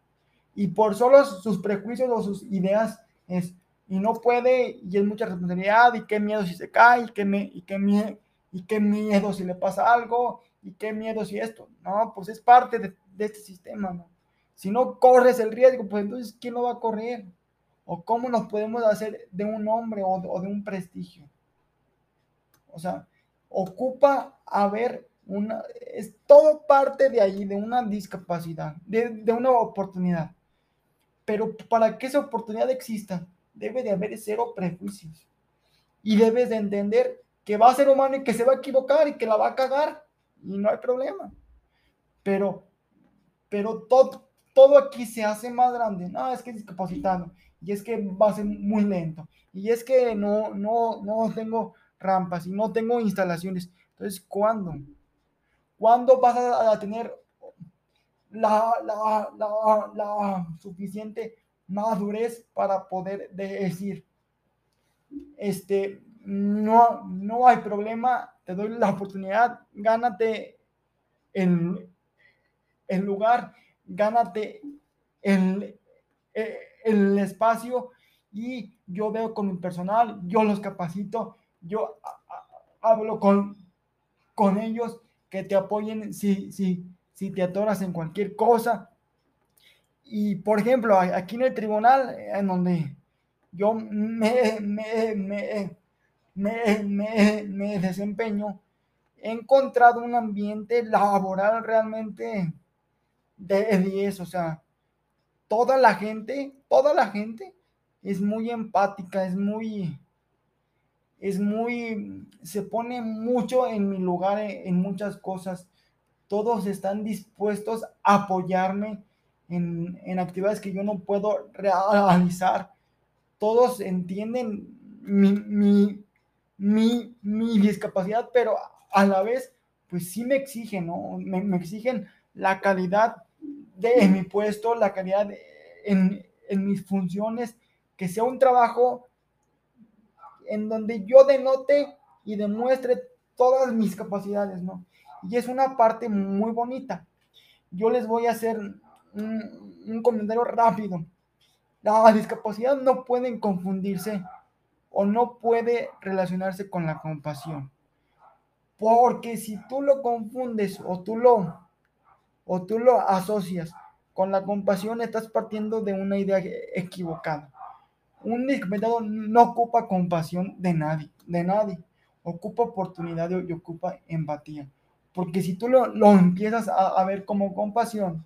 Y por solo sus prejuicios o sus ideas es, y no puede, y es mucha responsabilidad, y qué miedo si se cae, y qué, me, y qué, miedo, y qué miedo si le pasa algo, y qué miedo si esto. No, pues es parte de, este sistema, ¿no? Si no corres el riesgo, pues entonces, ¿quién lo va a correr? ¿O cómo nos podemos hacer de un hombre o de, un prestigio? O sea, ocupa haber una, es todo parte de ahí, de una discapacidad, de una oportunidad. Pero para que esa oportunidad exista, debe de haber cero prejuicios. Y debes de entender que va a ser humano y que se va a equivocar y que la va a cagar. Y no hay problema. Pero, pero todo, todo aquí se hace más grande. No, es que es discapacitado. Y es que va a ser muy lento. Y es que no, no, no tengo rampas y no tengo instalaciones. Entonces, ¿cuándo? ¿Cuándo vas a, tener la, la, la, la suficiente madurez para poder decir, este, no, no hay problema, te doy la oportunidad, gánate el, el lugar, gánate el, el espacio y yo veo con mi personal, yo los capacito, yo hablo con, con ellos que te apoyen si, si, si te atoras en cualquier cosa, y por ejemplo, aquí en el tribunal, en donde yo me, me, me, me, desempeño, he encontrado un ambiente laboral realmente de 10, o sea, toda la gente, toda la gente es muy empática, es muy, es muy, se pone mucho en mi lugar en, en muchas cosas. Todos están dispuestos a apoyarme, en, en actividades que yo no puedo realizar. Todos entienden mi, mi, mi, mi, discapacidad, pero a la vez, pues sí me exigen, ¿no? Me, exigen la calidad de mi puesto, la calidad en, en mis funciones, que sea un trabajo en donde yo denote y demuestre todas mis capacidades, ¿no? Y es una parte muy bonita. Yo les voy a hacer un, comentario rápido. La discapacidad no puede confundirse o no puede relacionarse con la compasión. Porque si tú lo confundes o tú lo, o tú lo asocias con la compasión, estás partiendo de una idea equivocada. Un discapacitado no ocupa compasión de nadie, de nadie. Ocupa oportunidad y, ocupa empatía. Porque si tú lo, lo empiezas a, ver como compasión,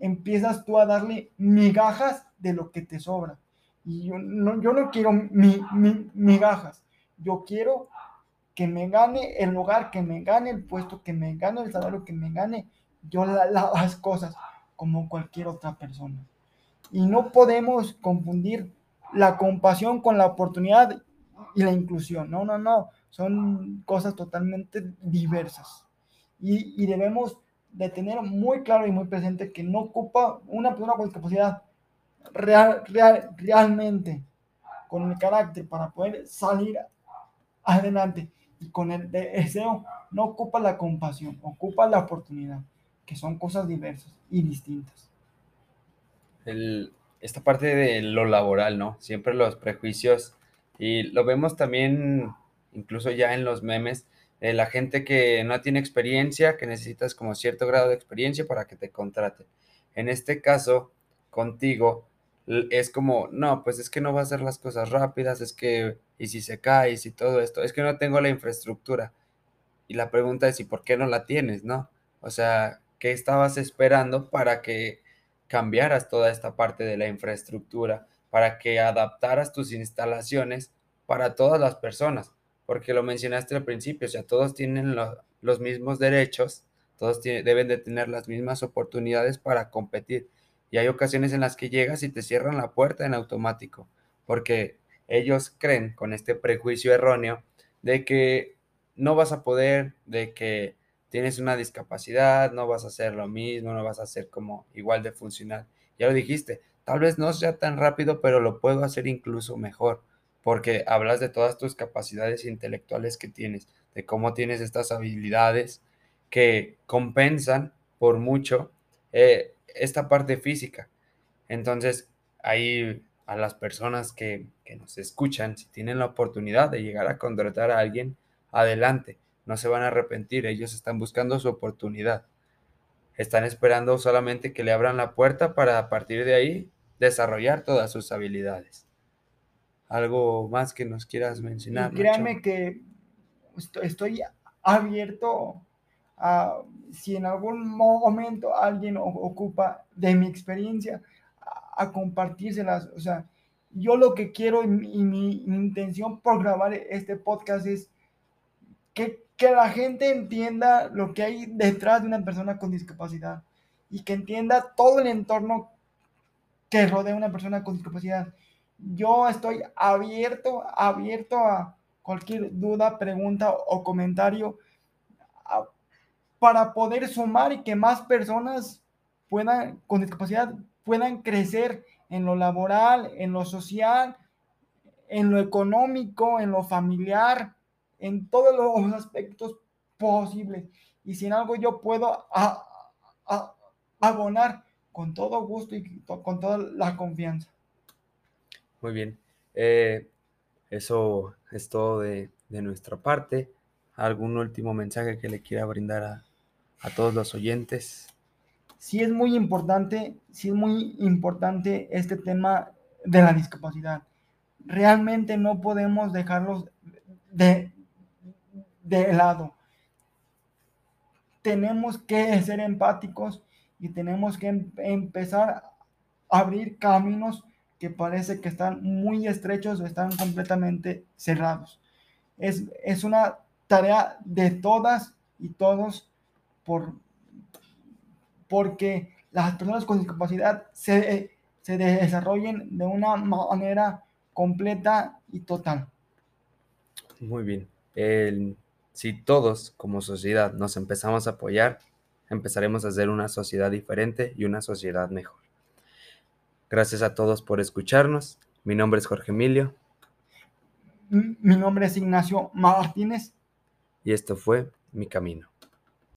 empiezas tú a darle migajas de lo que te sobra. Y yo no, yo no quiero mi, mi, migajas. Yo quiero que me gane el lugar, que me gane el puesto, que me gane el salario, que me gane yo las cosas como cualquier otra persona. Y no podemos confundir la compasión con la oportunidad y la inclusión. No, no, no. Son cosas totalmente diversas. Y, y debemos de tener muy claro y muy presente que no ocupa una persona con discapacidad real, real, realmente con el carácter para poder salir adelante y con el deseo no ocupa la compasión, ocupa la oportunidad, que son cosas diversas y distintas. El, esta parte de lo laboral, ¿no? Siempre los prejuicios y lo vemos también incluso ya en los memes de la gente que no tiene experiencia, que necesitas como cierto grado de experiencia para que te contraten. En este caso, contigo, es como, no, pues es que no va a hacer las cosas rápidas, es que, y si se cae, y si todo esto, es que no tengo la infraestructura. Y la pregunta es, ¿y por qué no la tienes, no? O sea, ¿qué estabas esperando para que cambiaras toda esta parte de la infraestructura, para que adaptaras tus instalaciones para todas las personas? Porque lo mencionaste al principio, o sea, todos tienen los mismos derechos, todos deben de tener las mismas oportunidades para competir y hay ocasiones en las que llegas y te cierran la puerta en automático, porque ellos creen con este prejuicio erróneo de que no vas a poder, de que tienes una discapacidad, no vas a hacer lo mismo, no vas a ser como igual de funcional. Ya lo dijiste, tal vez no sea tan rápido, pero lo puedo hacer incluso mejor, porque hablas de todas tus capacidades intelectuales que tienes, de cómo tienes estas habilidades que compensan por mucho eh, esta parte física. Entonces, ahí a las personas que, nos escuchan, si tienen la oportunidad de llegar a contratar a alguien, adelante, no se van a arrepentir, ellos están buscando su oportunidad. Están esperando solamente que le abran la puerta para a partir de ahí desarrollar todas sus habilidades. ¿Algo más que nos quieras mencionar? créanme que estoy abierto si en algún momento alguien ocupa de mi experiencia, a, compartírselas. O sea, yo lo que quiero y, mi, intención por grabar este podcast es que, que la gente entienda lo que hay detrás de una persona con discapacidad y que entienda todo el entorno que rodea a una persona con discapacidad. Yo estoy abierto, abierto a cualquier duda, pregunta o comentario para poder sumar y que más personas puedan, con discapacidad puedan crecer en lo laboral, en lo social, en lo económico, en lo familiar, en todos los aspectos posibles. Y si en algo yo puedo abonar con todo gusto y con toda la confianza. Muy bien. Eh, eso es todo de, de nuestra parte. ¿Algún último mensaje que le quiera brindar a, a todos los oyentes. Sí es muy importante, sí es muy importante este tema de la discapacidad. Realmente no podemos dejarlos de, de lado. Tenemos que ser empáticos y tenemos que em, empezar a abrir caminos que parece que están muy estrechos o están completamente cerrados. Es, es una tarea de todas y todos por, porque las personas con discapacidad se, se desarrollen de una manera completa y total. Muy bien. si todos como sociedad nos empezamos a apoyar, empezaremos a hacer una sociedad diferente y una sociedad mejor. Gracias a todos por escucharnos. Mi nombre es Jorge Emilio. Mi nombre es Ignacio Martínez. Y esto fue Mi Camino.